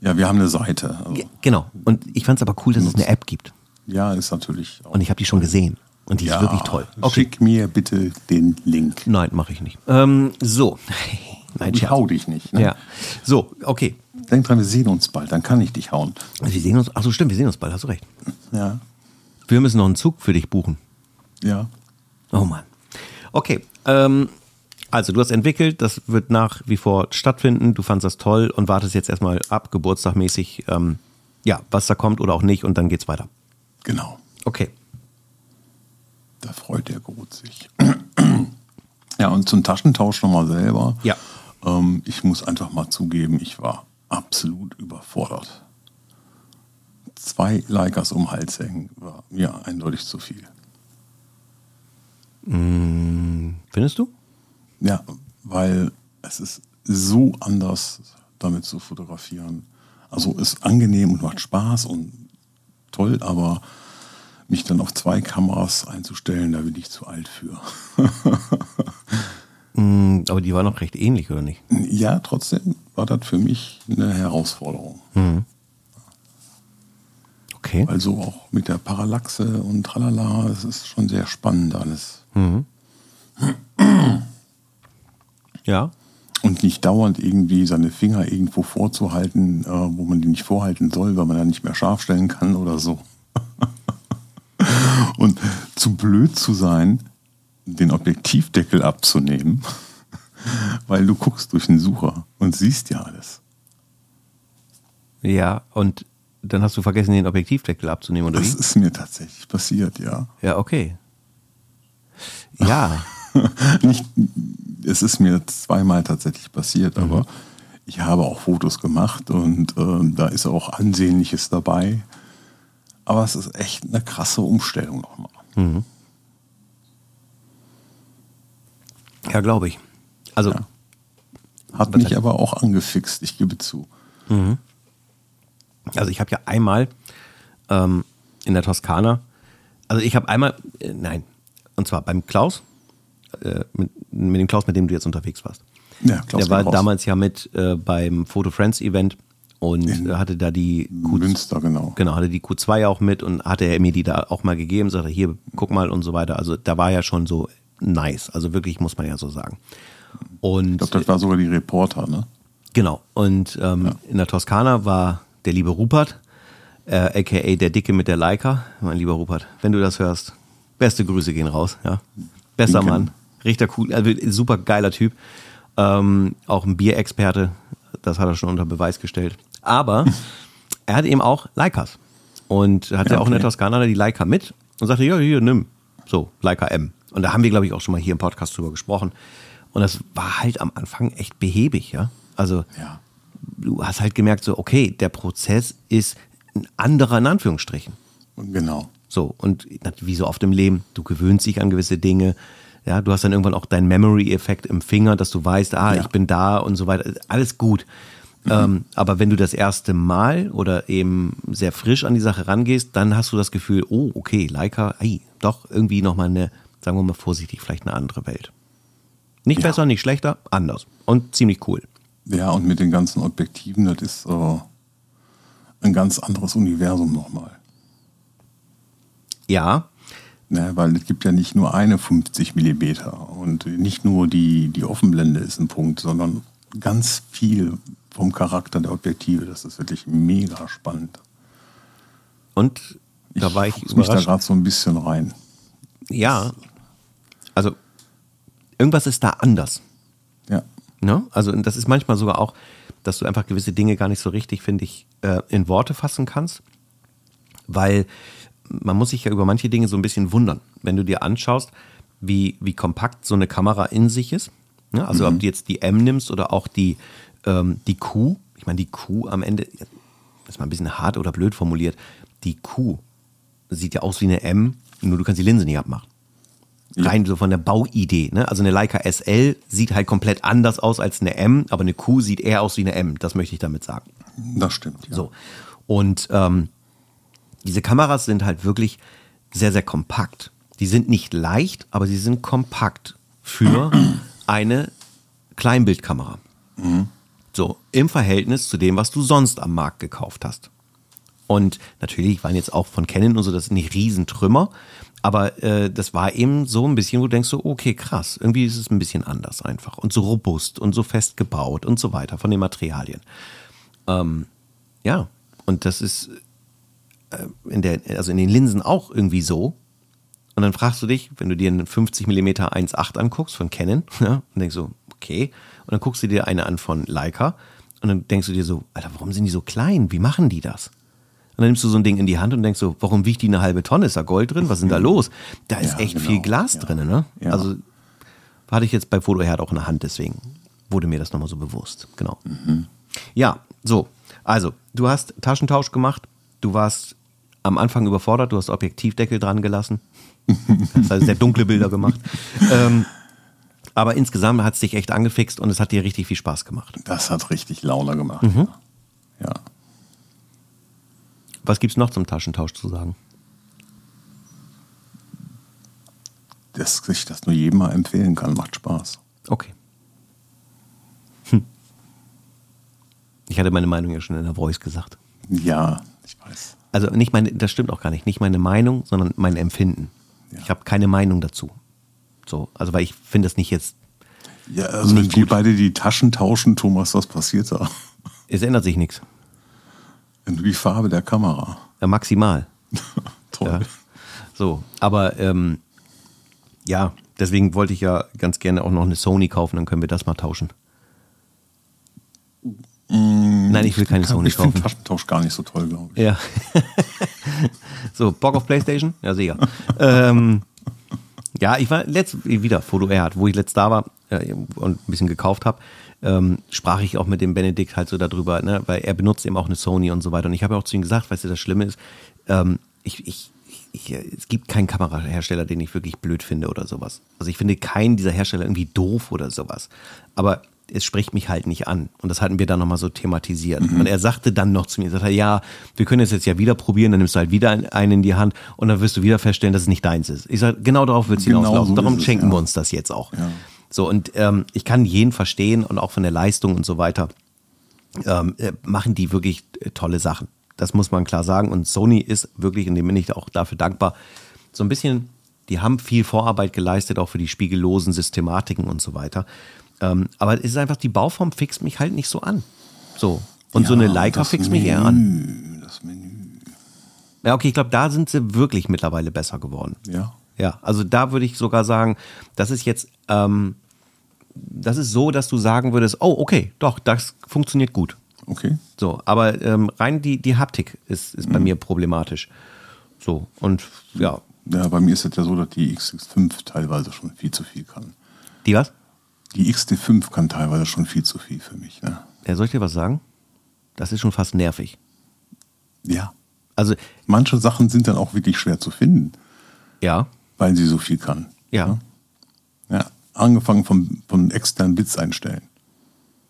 Speaker 2: Ja, wir haben eine Seite.
Speaker 1: Also genau. Und ich fand es aber cool, dass es eine App gibt.
Speaker 2: Ja, ist natürlich.
Speaker 1: Und ich habe die schon gesehen. Und die ja, ist wirklich toll.
Speaker 2: Okay. Schick mir bitte den Link.
Speaker 1: Nein, mache ich nicht. Ähm, so.
Speaker 2: Nein, ich hau dich nicht.
Speaker 1: Ne? Ja. So, okay.
Speaker 2: Denk dran, wir sehen uns bald, dann kann ich dich hauen.
Speaker 1: Wir sehen uns, ach so, stimmt, wir sehen uns bald, hast du recht.
Speaker 2: Ja.
Speaker 1: Wir müssen noch einen Zug für dich buchen.
Speaker 2: Ja.
Speaker 1: Oh Mann. Okay, ähm, also du hast entwickelt, das wird nach wie vor stattfinden, du fandest das toll und wartest jetzt erstmal ab, geburtstagmäßig, ähm, ja, was da kommt oder auch nicht und dann geht's weiter.
Speaker 2: Genau.
Speaker 1: Okay.
Speaker 2: Da freut der Gut sich. ja, und zum Taschentausch nochmal selber.
Speaker 1: Ja.
Speaker 2: Ähm, ich muss einfach mal zugeben, ich war absolut überfordert. Zwei Leikers um den Hals hängen war mir eindeutig zu viel.
Speaker 1: Mm, findest du?
Speaker 2: Ja, weil es ist so anders, damit zu fotografieren. Also ist angenehm und macht Spaß und toll, aber mich dann auf zwei Kameras einzustellen, da bin ich zu alt für.
Speaker 1: Mm, aber die war noch recht ähnlich, oder nicht?
Speaker 2: Ja, trotzdem war das für mich eine Herausforderung.
Speaker 1: Okay.
Speaker 2: Also auch mit der Parallaxe und tralala, es ist schon sehr spannend alles.
Speaker 1: Ja.
Speaker 2: Und nicht dauernd irgendwie seine Finger irgendwo vorzuhalten, äh, wo man die nicht vorhalten soll, weil man dann nicht mehr scharf stellen kann oder so. und zu blöd zu sein, den Objektivdeckel abzunehmen, weil du guckst durch den Sucher und siehst ja alles.
Speaker 1: Ja, und dann hast du vergessen, den Objektivdeckel abzunehmen, oder
Speaker 2: Das
Speaker 1: wie?
Speaker 2: ist mir tatsächlich passiert, ja.
Speaker 1: Ja, okay. Ja,
Speaker 2: Nicht, es ist mir zweimal tatsächlich passiert, aber ich habe auch Fotos gemacht und ähm, da ist auch Ansehnliches dabei. Aber es ist echt eine krasse Umstellung nochmal.
Speaker 1: ja, glaube ich. Also,
Speaker 2: Ja. Hat mich aber auch angefixt, ich gebe zu.
Speaker 1: also ich habe ja einmal ähm, in der Toskana, also ich habe einmal, äh, nein, und zwar beim Klaus, äh, mit, mit dem Klaus, mit dem du jetzt unterwegs warst.
Speaker 2: Ja, Klaus
Speaker 1: Der war
Speaker 2: raus.
Speaker 1: damals ja mit äh, beim Photo Friends Event und
Speaker 2: In
Speaker 1: hatte da die Q,
Speaker 2: Münster, genau.
Speaker 1: genau, hatte die Q2 auch mit und hatte er mir die da auch mal gegeben, sagte, hier, guck mal und so weiter. Also da war ja schon so nice, also wirklich muss man ja so sagen. Und
Speaker 2: Ich glaube, das war sogar die Reporter, ne?
Speaker 1: Genau. Und ähm, in der Toskana war der liebe Rupert, äh, aka der Dicke mit der Leica. Mein lieber Rupert, wenn du das hörst, beste Grüße gehen raus. Ja. Besser. Mann. Richtig cool, also super geiler Typ. Ähm, auch ein Bierexperte, das hat er schon unter Beweis gestellt. Aber er hat eben auch Leicas. Und hat ja,
Speaker 2: Ja,
Speaker 1: auch in der
Speaker 2: okay.
Speaker 1: Toskana die Leica mit und sagte, ja, hier, nimm. So, Leica M. Und da haben wir, glaube ich, auch schon mal hier im Podcast drüber gesprochen. Und das war halt am Anfang echt behäbig, ja. Also
Speaker 2: Ja.
Speaker 1: du hast halt gemerkt, so, okay, der Prozess ist ein anderer in Anführungsstrichen.
Speaker 2: Genau.
Speaker 1: So, und wie so oft im Leben, du gewöhnst dich an gewisse Dinge. Ja, du hast dann irgendwann auch deinen Memory-Effekt im Finger, dass du weißt, ah,
Speaker 2: Ja.
Speaker 1: ich bin da und so weiter. Alles gut. Ähm, aber wenn du das erste Mal oder eben sehr frisch an die Sache rangehst, dann hast du das Gefühl, oh, okay, Leica, ey, doch irgendwie nochmal eine, sagen wir mal vorsichtig, vielleicht eine andere Welt. Nicht
Speaker 2: Ja.
Speaker 1: besser, nicht schlechter, anders. Und ziemlich cool.
Speaker 2: Ja, und mit den ganzen Objektiven, das ist äh, ein ganz anderes Universum nochmal.
Speaker 1: Ja,
Speaker 2: Ne, weil es gibt ja nicht nur eine 50 Millimeter und nicht nur die, die Offenblende ist ein Punkt, sondern ganz viel vom Charakter der Objektive. Das ist wirklich mega spannend.
Speaker 1: und da war ich
Speaker 2: fuchs mich da gerade so ein bisschen rein.
Speaker 1: Ja, also irgendwas ist da anders.
Speaker 2: Ja,
Speaker 1: Ne? Also das ist manchmal sogar auch, dass du einfach gewisse Dinge gar nicht so richtig, finde ich, äh, in Worte fassen kannst, weil man muss sich ja über manche Dinge so ein bisschen wundern. Wenn du dir anschaust, wie, wie kompakt so eine Kamera in sich ist, ne? also ob du jetzt die M nimmst oder auch die, ähm, die Q, ich meine die Q am Ende, das ist mal ein bisschen hart oder blöd formuliert, die Q sieht ja aus wie eine M, nur du kannst die Linse nicht abmachen rein so von der Bauidee. Ne? Also eine Leica SL sieht halt komplett anders aus als eine M, aber eine Q sieht eher aus wie eine M. Das möchte ich damit sagen.
Speaker 2: das stimmt. Ja.
Speaker 1: So. Und ähm, diese Kameras sind halt wirklich sehr, sehr kompakt. Die sind nicht leicht, aber sie sind kompakt für eine Kleinbildkamera. So, im Verhältnis zu dem, was du sonst am Markt gekauft hast. Und natürlich waren jetzt auch von Canon und so, das sind nicht Riesentrümmer, aber äh, das war eben so ein bisschen, wo du denkst so, okay, krass, irgendwie ist es ein bisschen anders einfach und so robust und so fest gebaut und so weiter von den Materialien. Ähm, ja, und das ist in der, also in den Linsen auch irgendwie so. Und dann fragst du dich, wenn du dir einen 50 mm 1.8 anguckst von Canon, ja, und denkst so, okay, und dann guckst du dir eine an von Leica und dann denkst du dir so, Alter, warum sind die so klein? Wie machen die das? Und dann nimmst du so ein Ding in die Hand und denkst so, warum wiegt die eine halbe Tonne? Ist da Gold drin? Was ist denn da los? Da ist
Speaker 2: Ja,
Speaker 1: echt
Speaker 2: genau.
Speaker 1: viel Glas
Speaker 2: Ja.
Speaker 1: drin, ne?
Speaker 2: Ja.
Speaker 1: Also hatte ich jetzt bei Fotoherd auch in der Hand, deswegen wurde mir das nochmal so bewusst. Genau. Ja, so. Also, du hast Taschentausch gemacht. Du warst am Anfang überfordert. Du hast Objektivdeckel dran gelassen. Das heißt, sehr dunkle Bilder gemacht. ähm, aber insgesamt hat es dich echt angefixt und es hat dir richtig viel Spaß gemacht.
Speaker 2: Das hat richtig Laune gemacht.
Speaker 1: Mhm.
Speaker 2: Ja.
Speaker 1: Was gibt's noch zum Taschentausch zu sagen?
Speaker 2: Dass ich das nur jedem mal empfehlen kann, macht Spaß.
Speaker 1: Okay. Hm. Ich hatte meine Meinung ja schon in der Voice gesagt.
Speaker 2: Ja, ich weiß.
Speaker 1: Also nicht meine, das stimmt auch gar nicht. Nicht meine Meinung, sondern mein Empfinden.
Speaker 2: Ja.
Speaker 1: Ich habe keine Meinung dazu. So, also weil ich finde das nicht jetzt.
Speaker 2: Ja, also wenn wir beide die Taschen tauschen, Thomas, was passiert da?
Speaker 1: Es ändert sich nichts.
Speaker 2: Die Farbe der Kamera.
Speaker 1: Ja, maximal.
Speaker 2: Toll.
Speaker 1: Ja. So, aber ähm, ja, deswegen wollte ich ja ganz gerne auch noch eine Sony kaufen, dann können wir das mal tauschen. Nein, ich will keine Sony
Speaker 2: ich finde
Speaker 1: kaufen.
Speaker 2: Taschentausch gar nicht so toll, glaube ich.
Speaker 1: Ja. so, Bock auf Playstation? Ja, sicher. ähm, ja, ich war letzt wieder Foto Erd, wo ich letzt da war äh, und ein bisschen gekauft habe, ähm, sprach ich auch mit dem Benedikt halt so darüber, ne, weil er benutzt eben auch eine Sony und so weiter. Und ich habe ja auch zu ihm gesagt, weißt du, das Schlimme ist, ähm, ich, ich, ich, es gibt keinen Kamerahersteller, den ich wirklich blöd finde oder sowas. Also ich finde keinen dieser Hersteller irgendwie doof oder sowas. Aber es spricht mich halt nicht an. Und das hatten wir dann nochmal so thematisiert. Und er sagte dann noch zu mir, sagte, ja, wir können es jetzt ja wieder probieren, dann nimmst du halt wieder einen in die Hand und dann wirst du wieder feststellen, dass es nicht deins ist. Ich sage, genau darauf wird es
Speaker 2: Genau
Speaker 1: hinauslaufen.
Speaker 2: so
Speaker 1: Darum
Speaker 2: es,
Speaker 1: schenken
Speaker 2: ja.
Speaker 1: wir uns das jetzt auch.
Speaker 2: Ja.
Speaker 1: So, und ähm, ich kann jeden verstehen und auch von der Leistung und so weiter ähm, äh, machen die wirklich äh, tolle Sachen. Das muss man klar sagen. Und Sony ist wirklich, und dem bin ich auch dafür dankbar, so ein bisschen, die haben viel Vorarbeit geleistet, auch für die spiegellosen Systematiken und so weiter. Ähm, aber es ist einfach, die Bauform fixt mich halt nicht so an. So. Und so eine
Speaker 2: Ja,
Speaker 1: Leica fixt mich eher an.
Speaker 2: Menü, Das Menü.
Speaker 1: Ja, okay, ich glaube, da sind sie wirklich mittlerweile besser geworden.
Speaker 2: Ja.
Speaker 1: Ja, also da würde ich sogar sagen, das ist jetzt, ähm, das ist so, dass du sagen würdest, oh, okay, doch, das funktioniert gut.
Speaker 2: Okay.
Speaker 1: So, aber ähm, rein die, die Haptik ist, ist bei mir problematisch. So, und ja,
Speaker 2: Ja, bei mir ist es ja so, dass die X5 teilweise schon viel zu viel kann.
Speaker 1: die was?
Speaker 2: Die XT5 kann teilweise schon viel zu viel für mich. Ne?
Speaker 1: Ja, soll ich dir was sagen? Das ist schon fast nervig.
Speaker 2: Ja.
Speaker 1: Also,
Speaker 2: Manche Sachen sind dann auch wirklich schwer zu finden,
Speaker 1: ja,
Speaker 2: weil sie so viel kann.
Speaker 1: ja.
Speaker 2: Ja. Angefangen vom, vom externen Bits einstellen.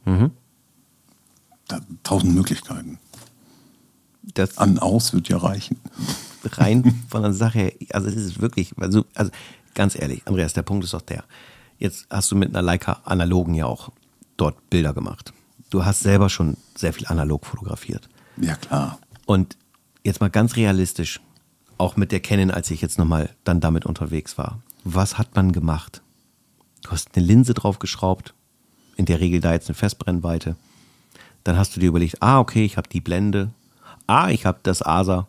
Speaker 1: Mhm.
Speaker 2: Da, tausend Möglichkeiten.
Speaker 1: Das
Speaker 2: An, aus wird ja reichen.
Speaker 1: rein von der Sache her, also es ist wirklich, also, also ganz ehrlich, Andreas, der Punkt ist doch der. Jetzt hast du mit einer Leica analogen ja auch dort Bilder gemacht. Du hast selber schon sehr viel analog fotografiert.
Speaker 2: Ja, klar.
Speaker 1: Und jetzt mal ganz realistisch, auch mit der Canon, als ich jetzt nochmal dann damit unterwegs war. Was hat man gemacht? Du hast eine Linse draufgeschraubt, in der Regel da jetzt eine Festbrennweite. Dann hast du dir überlegt, ah, okay, ich habe die Blende. Ah, ich habe das ASA.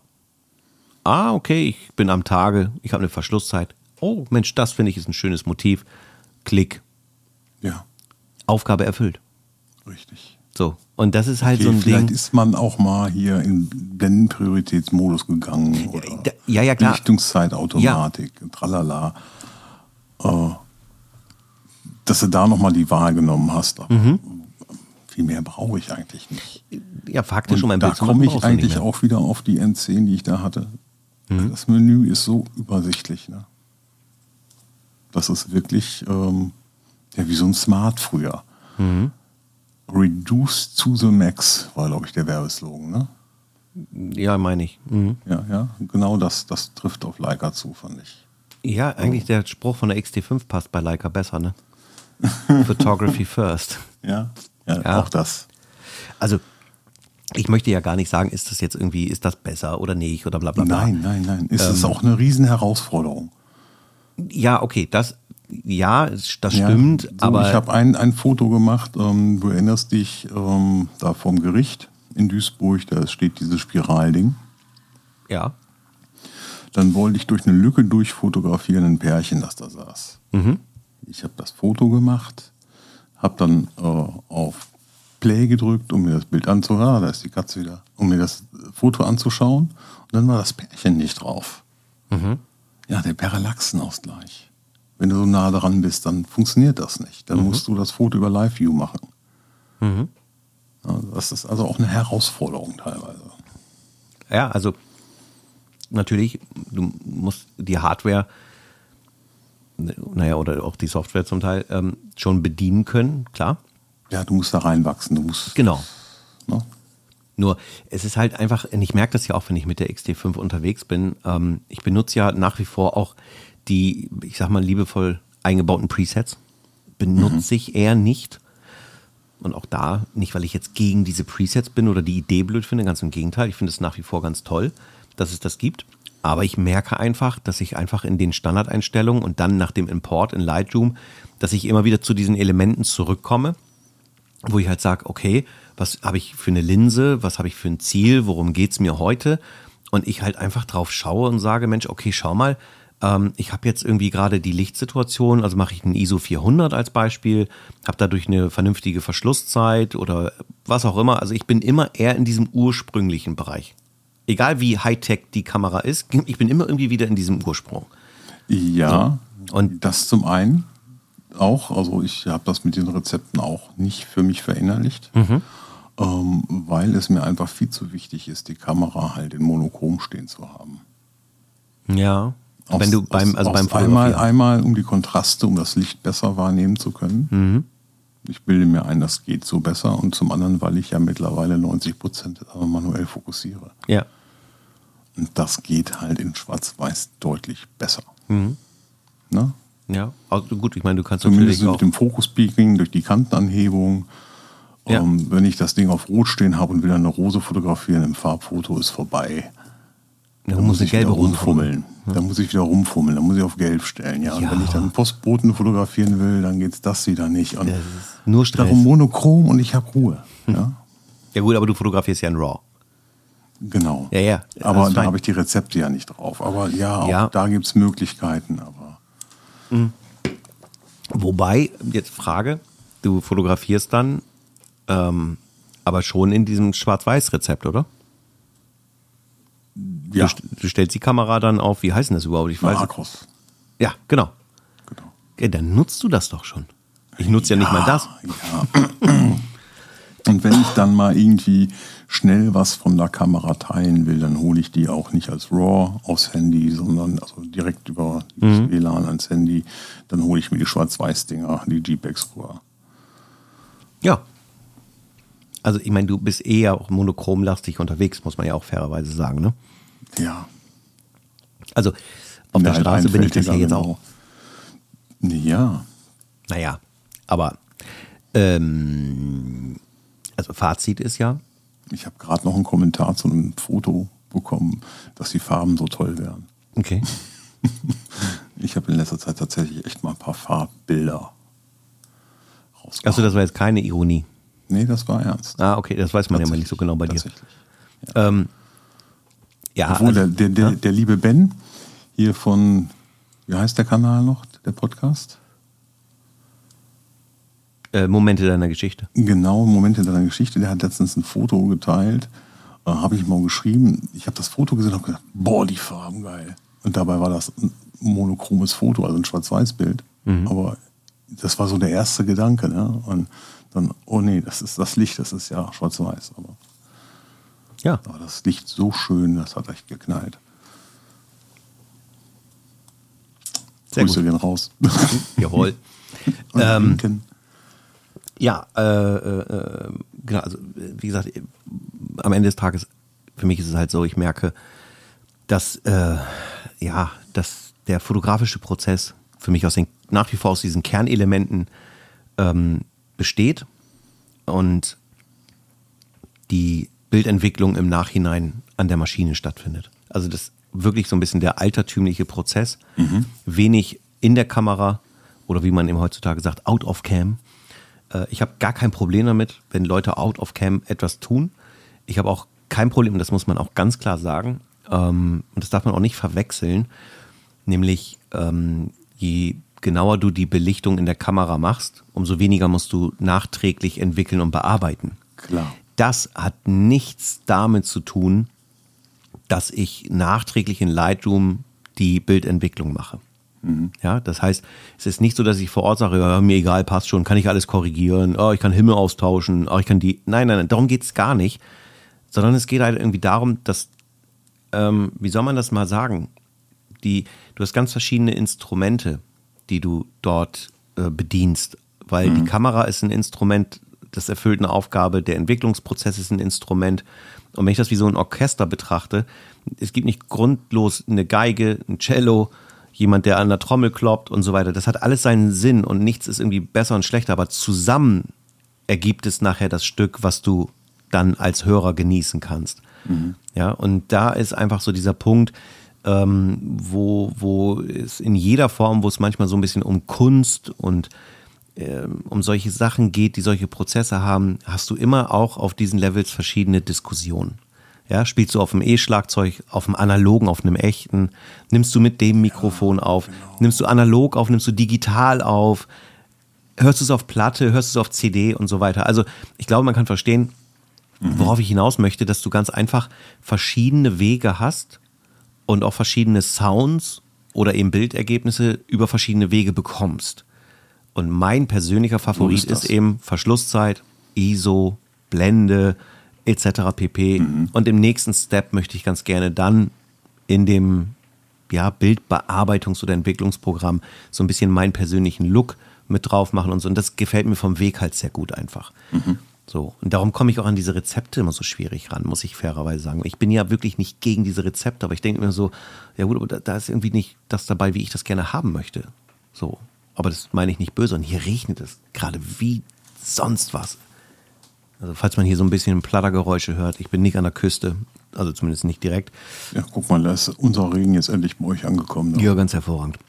Speaker 1: Ah, okay, ich bin am Tage, ich habe eine Verschlusszeit. Oh, Mensch, das finde ich ist ein schönes Motiv. Klick,
Speaker 2: Ja,
Speaker 1: Aufgabe erfüllt.
Speaker 2: richtig.
Speaker 1: So, und das ist halt
Speaker 2: Okay,
Speaker 1: so ein
Speaker 2: vielleicht
Speaker 1: Ding.
Speaker 2: ist man auch mal hier in Blendenprioritätsmodus gegangen. Oder
Speaker 1: ja, ja, klar.
Speaker 2: Lichtungszeitautomatik, tralala. Äh, dass du da nochmal die Wahl genommen hast. Aber
Speaker 1: Mhm.
Speaker 2: Viel mehr brauche ich eigentlich nicht.
Speaker 1: Ja, faktisch, um ein
Speaker 2: da komme ich eigentlich auch wieder auf die N10, die ich da hatte. Das Menü ist so übersichtlich. Ne? Das ist wirklich ähm, ja, wie so ein Smart früher. Reduce to the max war, glaube ich, der Werbeslogan. Ne?
Speaker 1: Ja, meine ich. Mhm.
Speaker 2: Ja, ja, genau das, das trifft auf Leica zu, fand ich.
Speaker 1: Ja, eigentlich der Spruch von der XT5 passt bei Leica besser, ne? Photography first.
Speaker 2: Ja, ja,
Speaker 1: Ja.
Speaker 2: auch das.
Speaker 1: Also, ich möchte ja gar nicht sagen, ist das jetzt irgendwie, ist das besser oder nicht oder bla bla bla.
Speaker 2: Nein, nein, nein. Es
Speaker 1: Ähm.
Speaker 2: ist auch eine Riesenherausforderung.
Speaker 1: Ja, okay, das, ja, das
Speaker 2: Ja,
Speaker 1: stimmt,
Speaker 2: so,
Speaker 1: aber
Speaker 2: ich habe ein, ein Foto gemacht, ähm, du erinnerst dich, ähm, da vom Gericht in Duisburg, da steht dieses Spiralding.
Speaker 1: ja,
Speaker 2: Dann wollte ich durch eine Lücke durchfotografieren, ein Pärchen, das da saß.
Speaker 1: Mhm.
Speaker 2: Ich habe das Foto gemacht, habe dann äh, auf Play gedrückt, um mir das Bild anzuschauen. Ah, da ist die Katze wieder. Um mir das Foto anzuschauen. Und dann war das Pärchen nicht drauf.
Speaker 1: Mhm.
Speaker 2: Ja, der Parallaxenausgleich. Wenn du so nah dran bist, dann funktioniert das nicht. Dann musst du das Foto über Live View machen.
Speaker 1: Mhm.
Speaker 2: Das ist also auch eine Herausforderung teilweise.
Speaker 1: ja, also natürlich, du musst die Hardware, naja, oder auch die Software zum Teil, ähm, schon bedienen können, klar.
Speaker 2: Ja, du musst da reinwachsen. Du musst.
Speaker 1: Genau.
Speaker 2: Ne?
Speaker 1: Nur, es ist halt einfach, und ich merke das ja auch, wenn ich mit der XT5 unterwegs bin. Ähm, ich benutze ja nach wie vor auch die, ich sag mal, liebevoll eingebauten Presets. benutze ich eher nicht. Und auch da, nicht weil ich jetzt gegen diese Presets bin oder die Idee blöd finde, ganz im Gegenteil. Ich finde es nach wie vor ganz toll, dass es das gibt. Aber ich merke einfach, dass ich einfach in den Standardeinstellungen und dann nach dem Import in Lightroom, dass ich immer wieder zu diesen Elementen zurückkomme, wo ich halt sage, okay, was habe ich für eine Linse, was habe ich für ein Ziel, worum geht es mir heute? Und ich halt einfach drauf schaue und sage, Mensch, okay, schau mal, ähm, ich habe jetzt irgendwie gerade die Lichtsituation, also mache ich einen ISO 400 als Beispiel, habe dadurch eine vernünftige Verschlusszeit oder was auch immer. Also ich bin immer eher in diesem ursprünglichen Bereich. Egal wie Hightech die Kamera ist, ich bin immer irgendwie wieder in diesem Ursprung.
Speaker 2: Ja, so. und das zum einen auch. Also ich habe das mit den Rezepten auch nicht für mich verinnerlicht. Mhm. Ähm, weil es mir einfach viel zu wichtig ist, die Kamera halt in Monochrom stehen zu haben.
Speaker 1: Ja,
Speaker 2: aus, Wenn du beim, also beim einmal, einmal, um die Kontraste, um das Licht besser wahrnehmen zu können. Mhm. Ich bilde mir ein, das geht so besser. Und zum anderen, weil ich ja mittlerweile 90 Prozent manuell fokussiere.
Speaker 1: Ja.
Speaker 2: Und das geht halt in Schwarz-Weiß deutlich besser. Mhm.
Speaker 1: Ne? Ja, also gut, ich meine, du kannst
Speaker 2: Zumindest natürlich mit dem Fokus-Peaking durch die Kantenanhebung. Ja. Ähm, wenn ich das Ding auf Rot stehen habe und will eine Rose fotografieren, im Farbfoto ist vorbei.
Speaker 1: Ja, da muss ich gelbe Rose
Speaker 2: fummeln. Da muss ich wieder rumfummeln, da muss ich auf Gelb stellen. Ja, und ja. wenn ich dann Postboten fotografieren will, dann geht es das wieder nicht. Und
Speaker 1: nur Stress.
Speaker 2: Darum monochrom und ich habe Ruhe. Hm. Ja?
Speaker 1: ja gut, aber du fotografierst ja in RAW.
Speaker 2: Genau.
Speaker 1: Ja, ja.
Speaker 2: Aber da habe ich die Rezepte ja nicht drauf. Aber ja, auch ja. da gibt es Möglichkeiten. Aber
Speaker 1: mhm. Wobei, jetzt Frage, du fotografierst dann ähm, aber schon in diesem Schwarz-Weiß-Rezept, oder? Ja. Du, du, stellst die Kamera dann auf, wie heißt denn das überhaupt?
Speaker 2: Ich weiß. Makros.
Speaker 1: Ja, genau. genau. Ja, dann nutzt du das doch schon. Ich nutze ja, ja, nicht mal das.
Speaker 2: Ja. Und wenn ich dann mal irgendwie schnell was von der Kamera teilen will, dann hole ich die auch nicht als RAW aufs Handy, sondern also direkt über mhm. WLAN ans Handy. Dann hole ich mir die Schwarz-Weiß-Dinger, die JPEGs rüber.
Speaker 1: Ja. Also ich meine, du bist eher auch monochromlastig unterwegs, muss man ja auch fairerweise sagen, ne?
Speaker 2: Ja.
Speaker 1: Also auf der Straße bin ich das ja jetzt genau. auch.
Speaker 2: Ja.
Speaker 1: Naja, aber ähm, also Fazit ist ja.
Speaker 2: Ich habe gerade noch einen Kommentar zu einem Foto bekommen, dass die Farben so toll wären.
Speaker 1: Okay.
Speaker 2: ich habe in letzter Zeit tatsächlich echt mal ein paar Farbbilder
Speaker 1: rausgebracht. Achso, das war jetzt keine Ironie.
Speaker 2: Nee, das war ernst.
Speaker 1: Ah, okay, das weiß man ja mal nicht so genau bei dir. Tatsächlich. Ja. Ähm,
Speaker 2: ja, Obwohl also, der, der, der, der, liebe Ben hier von, wie heißt der Kanal noch, der Podcast?
Speaker 1: Äh, Momente deiner Geschichte.
Speaker 2: Genau, Momente deiner Geschichte. Der hat letztens ein Foto geteilt. Äh, habe ich mal geschrieben. Ich habe das Foto gesehen und habe gedacht, boah, die Farben geil. Und dabei war das ein monochromes Foto, also ein Schwarz-Weiß-Bild. Mhm. Aber das war so der erste Gedanke. Ne? Und dann, oh nee, das ist das Licht, das ist ja schwarz-weiß. Aber
Speaker 1: ja.
Speaker 2: Aber das Licht so schön, das hat echt geknallt.
Speaker 1: Sehr Grüße
Speaker 2: gehen raus.
Speaker 1: Jawohl. ähm, ja, äh, äh, genau, also wie gesagt, am Ende des Tages, für mich ist es halt so, ich merke, dass, äh, ja, dass der fotografische Prozess für mich aus den, nach wie vor aus diesen Kernelementen ähm, besteht und die Bildentwicklung im Nachhinein an der Maschine stattfindet. Also das wirklich so ein bisschen der altertümliche Prozess. Mhm. Wenig in der Kamera oder wie man eben heutzutage sagt, out of cam. Äh, ich habe gar kein Problem damit, wenn Leute out of cam etwas tun. Ich habe auch kein Problem, das muss man auch ganz klar sagen. Ähm, und das darf man auch nicht verwechseln. Nämlich, ähm, je genauer du die Belichtung in der Kamera machst, umso weniger musst du nachträglich entwickeln und bearbeiten.
Speaker 2: Klar
Speaker 1: das hat nichts damit zu tun, dass ich nachträglich in Lightroom die Bildentwicklung mache. Mhm. Ja, das heißt, es ist nicht so, dass ich vor Ort sage, ja, mir egal, passt schon, kann ich alles korrigieren, oh, ich kann Himmel austauschen, oh, ich kann die. Nein, nein, nein, darum geht es gar nicht. Sondern es geht halt irgendwie darum, dass, ähm, wie soll man das mal sagen? Die, du hast ganz verschiedene Instrumente, die du dort äh, bedienst, weil mhm. die Kamera ist ein Instrument, das erfüllt eine Aufgabe, der Entwicklungsprozess ist ein Instrument. Und wenn ich das wie so ein Orchester betrachte, es gibt nicht grundlos eine Geige, ein Cello, jemand, der an der Trommel kloppt und so weiter. Das hat alles seinen Sinn und nichts ist irgendwie besser und schlechter, aber zusammen ergibt es nachher das Stück, was du dann als Hörer genießen kannst. Mhm. Ja, und da ist einfach so dieser Punkt, ähm, wo, wo es in jeder Form, wo es manchmal so ein bisschen um Kunst und ähm, um solche Sachen geht, die solche Prozesse haben, hast du immer auch auf diesen Levels verschiedene Diskussionen. Ja, spielst du auf dem E-Schlagzeug, auf dem analogen, auf einem echten? Nimmst du mit dem Mikrofon auf? Genau. Nimmst du analog auf? Nimmst du digital auf? Hörst du es auf Platte? Hörst du es auf CD und so weiter? Also, ich glaube, man kann verstehen, mhm. worauf ich hinaus möchte, dass du ganz einfach verschiedene Wege hast und auch verschiedene Sounds oder eben Bildergebnisse über verschiedene Wege bekommst. Und mein persönlicher Favorit ist, ist, eben Verschlusszeit, ISO, Blende etc. pp. Mhm. Und im nächsten Step möchte ich ganz gerne dann in dem ja, Bildbearbeitungs- oder Entwicklungsprogramm so ein bisschen meinen persönlichen Look mit drauf machen und so. Und das gefällt mir vom Weg halt sehr gut einfach. Mhm. So, und darum komme ich auch an diese Rezepte immer so schwierig ran, muss ich fairerweise sagen. Ich bin ja wirklich nicht gegen diese Rezepte, aber ich denke mir so, ja gut, aber da ist irgendwie nicht das dabei, wie ich das gerne haben möchte. So, aber das meine ich nicht böse. Und hier regnet es gerade wie sonst was. Also falls man hier so ein bisschen Plattergeräusche hört, ich bin nicht an der Küste, also zumindest nicht direkt.
Speaker 2: Ja, guck mal, da ist unser Regen jetzt endlich bei euch angekommen.
Speaker 1: Ne? Ja, ganz hervorragend.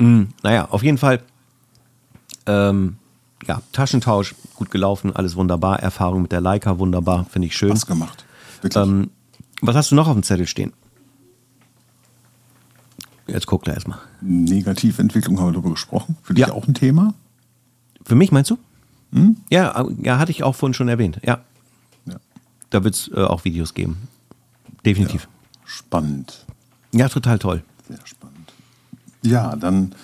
Speaker 1: Mhm, naja, auf jeden Fall ähm, ja, Taschentausch, gut gelaufen, alles wunderbar. Erfahrung mit der Leica, wunderbar, finde ich schön.
Speaker 2: Was gemacht.
Speaker 1: Ähm, was hast du noch auf dem Zettel stehen? Jetzt guckt er erstmal.
Speaker 2: Negativentwicklung haben wir darüber gesprochen. Für dich ja. auch ein Thema?
Speaker 1: Für mich meinst du? Hm? Ja, ja, hatte ich auch vorhin schon erwähnt. Ja. ja. Da wird es äh, auch Videos geben. Definitiv. Ja,
Speaker 2: spannend.
Speaker 1: Ja, total toll.
Speaker 2: Sehr spannend. Ja, dann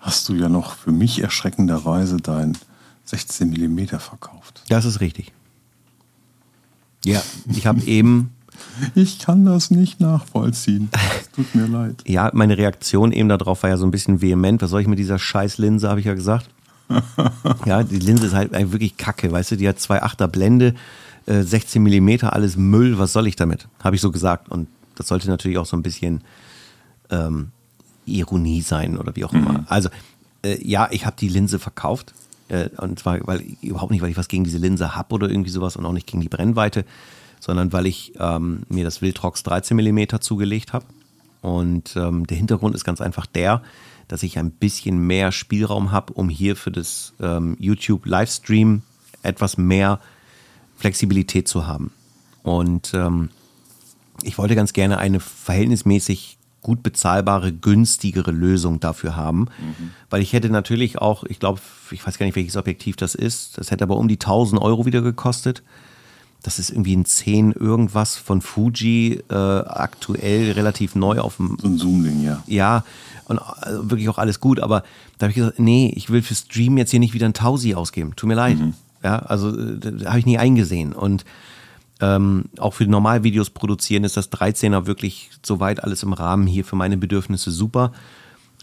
Speaker 2: hast du ja noch für mich erschreckenderweise dein 16 mm verkauft.
Speaker 1: Das ist richtig. Ja, ich habe eben.
Speaker 2: Ich kann das nicht nachvollziehen. Es tut mir leid.
Speaker 1: Ja, meine Reaktion eben darauf war ja so ein bisschen vehement. Was soll ich mit dieser scheiß Linse, habe ich ja gesagt. ja, die Linse ist halt wirklich kacke, weißt du, die hat zwei Achter Blende, 16 mm, alles Müll, was soll ich damit? Habe ich so gesagt. Und das sollte natürlich auch so ein bisschen ähm, Ironie sein oder wie auch immer. Mhm. Also, äh, ja, ich habe die Linse verkauft. Äh, und zwar, weil überhaupt nicht, weil ich was gegen diese Linse habe oder irgendwie sowas und auch nicht gegen die Brennweite, sondern weil ich ähm, mir das Wildrox 13 mm zugelegt habe. Und ähm, der Hintergrund ist ganz einfach der, dass ich ein bisschen mehr Spielraum habe, um hier für das ähm, YouTube Livestream etwas mehr Flexibilität zu haben. Und ähm, ich wollte ganz gerne eine verhältnismäßig gut bezahlbare, günstigere Lösung dafür haben. Mhm. Weil ich hätte natürlich auch, ich glaube, ich weiß gar nicht, welches Objektiv das ist, das hätte aber um die 1000 Euro wieder gekostet. Das ist irgendwie ein 10 irgendwas von Fuji, äh, aktuell relativ neu auf dem.
Speaker 2: So ein Zoom-Ding, ja.
Speaker 1: Ja, und also wirklich auch alles gut, aber da habe ich gesagt, nee, ich will für Stream jetzt hier nicht wieder ein Tausi ausgeben. Tut mir leid. Mhm. Ja, also äh, habe ich nie eingesehen. Und ähm, auch für Normalvideos produzieren ist das 13er wirklich soweit alles im Rahmen hier für meine Bedürfnisse super.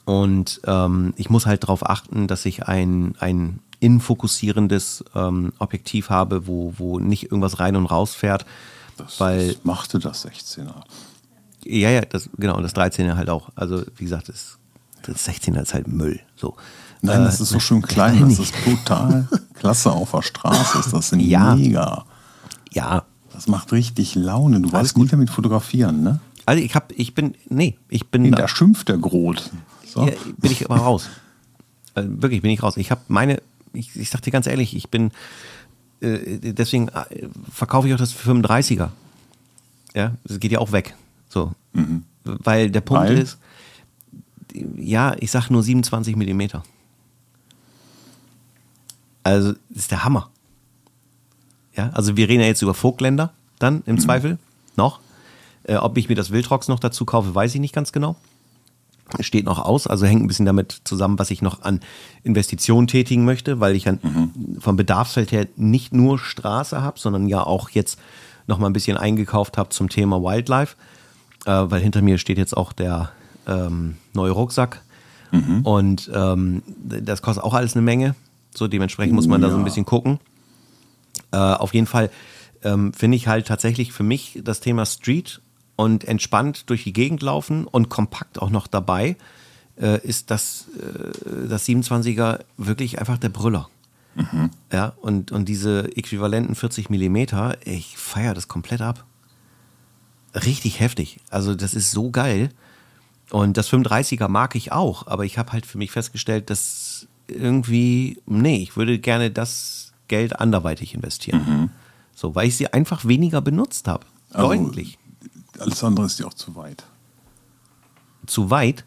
Speaker 1: Und ähm, ich muss halt darauf achten, dass ich ein, ein infokussierendes ähm, Objektiv habe, wo, wo nicht irgendwas rein und raus fährt.
Speaker 2: Das, weil, das machte das 16er.
Speaker 1: Ja, ja, das, genau, das 13er halt auch. Also, wie gesagt, das, das 16er ist halt Müll. So.
Speaker 2: Nein, äh, das ist so schön klein, das ist total klasse auf der Straße, ist das ja, mega.
Speaker 1: Ja,
Speaker 2: das macht richtig Laune. Du weißt gut damit fotografieren, ne?
Speaker 1: Also ich hab, ich bin, nee, ich bin.
Speaker 2: Nee, da schimpft der Grot.
Speaker 1: So. Ja, bin ich aber raus. Also wirklich bin ich raus. Ich habe meine, ich, ich sag dir ganz ehrlich, ich bin, äh, deswegen äh, verkaufe ich auch das 35er. Ja, das geht ja auch weg. So. Mhm. Weil der Punkt Weil? ist, ja, ich sag nur 27 Millimeter. Also, das ist der Hammer. Ja, also wir reden ja jetzt über Vogtländer dann im mhm. Zweifel noch. Äh, ob ich mir das Wildrocks noch dazu kaufe, weiß ich nicht ganz genau. Steht noch aus, also hängt ein bisschen damit zusammen, was ich noch an Investitionen tätigen möchte, weil ich mhm. vom Bedarfsfeld her nicht nur Straße habe, sondern ja auch jetzt noch mal ein bisschen eingekauft habe zum Thema Wildlife, äh, weil hinter mir steht jetzt auch der ähm, neue Rucksack mhm. und ähm, das kostet auch alles eine Menge. So dementsprechend muss man ja. da so ein bisschen gucken. Äh, auf jeden Fall ähm, finde ich halt tatsächlich für mich das Thema Street und entspannt durch die Gegend laufen und kompakt auch noch dabei äh, ist das, äh, das 27er wirklich einfach der Brüller. Ja, und, und diese äquivalenten 40 Millimeter, ich feiere das komplett ab. Richtig heftig. Also das ist so geil. Und das 35er mag ich auch, aber ich habe halt für mich festgestellt, dass irgendwie, nee, ich würde gerne das Geld anderweitig investieren. So, weil ich sie einfach weniger benutzt habe.
Speaker 2: Also,
Speaker 1: Deutlich.
Speaker 2: Alles andere ist ja auch zu weit.
Speaker 1: Zu weit.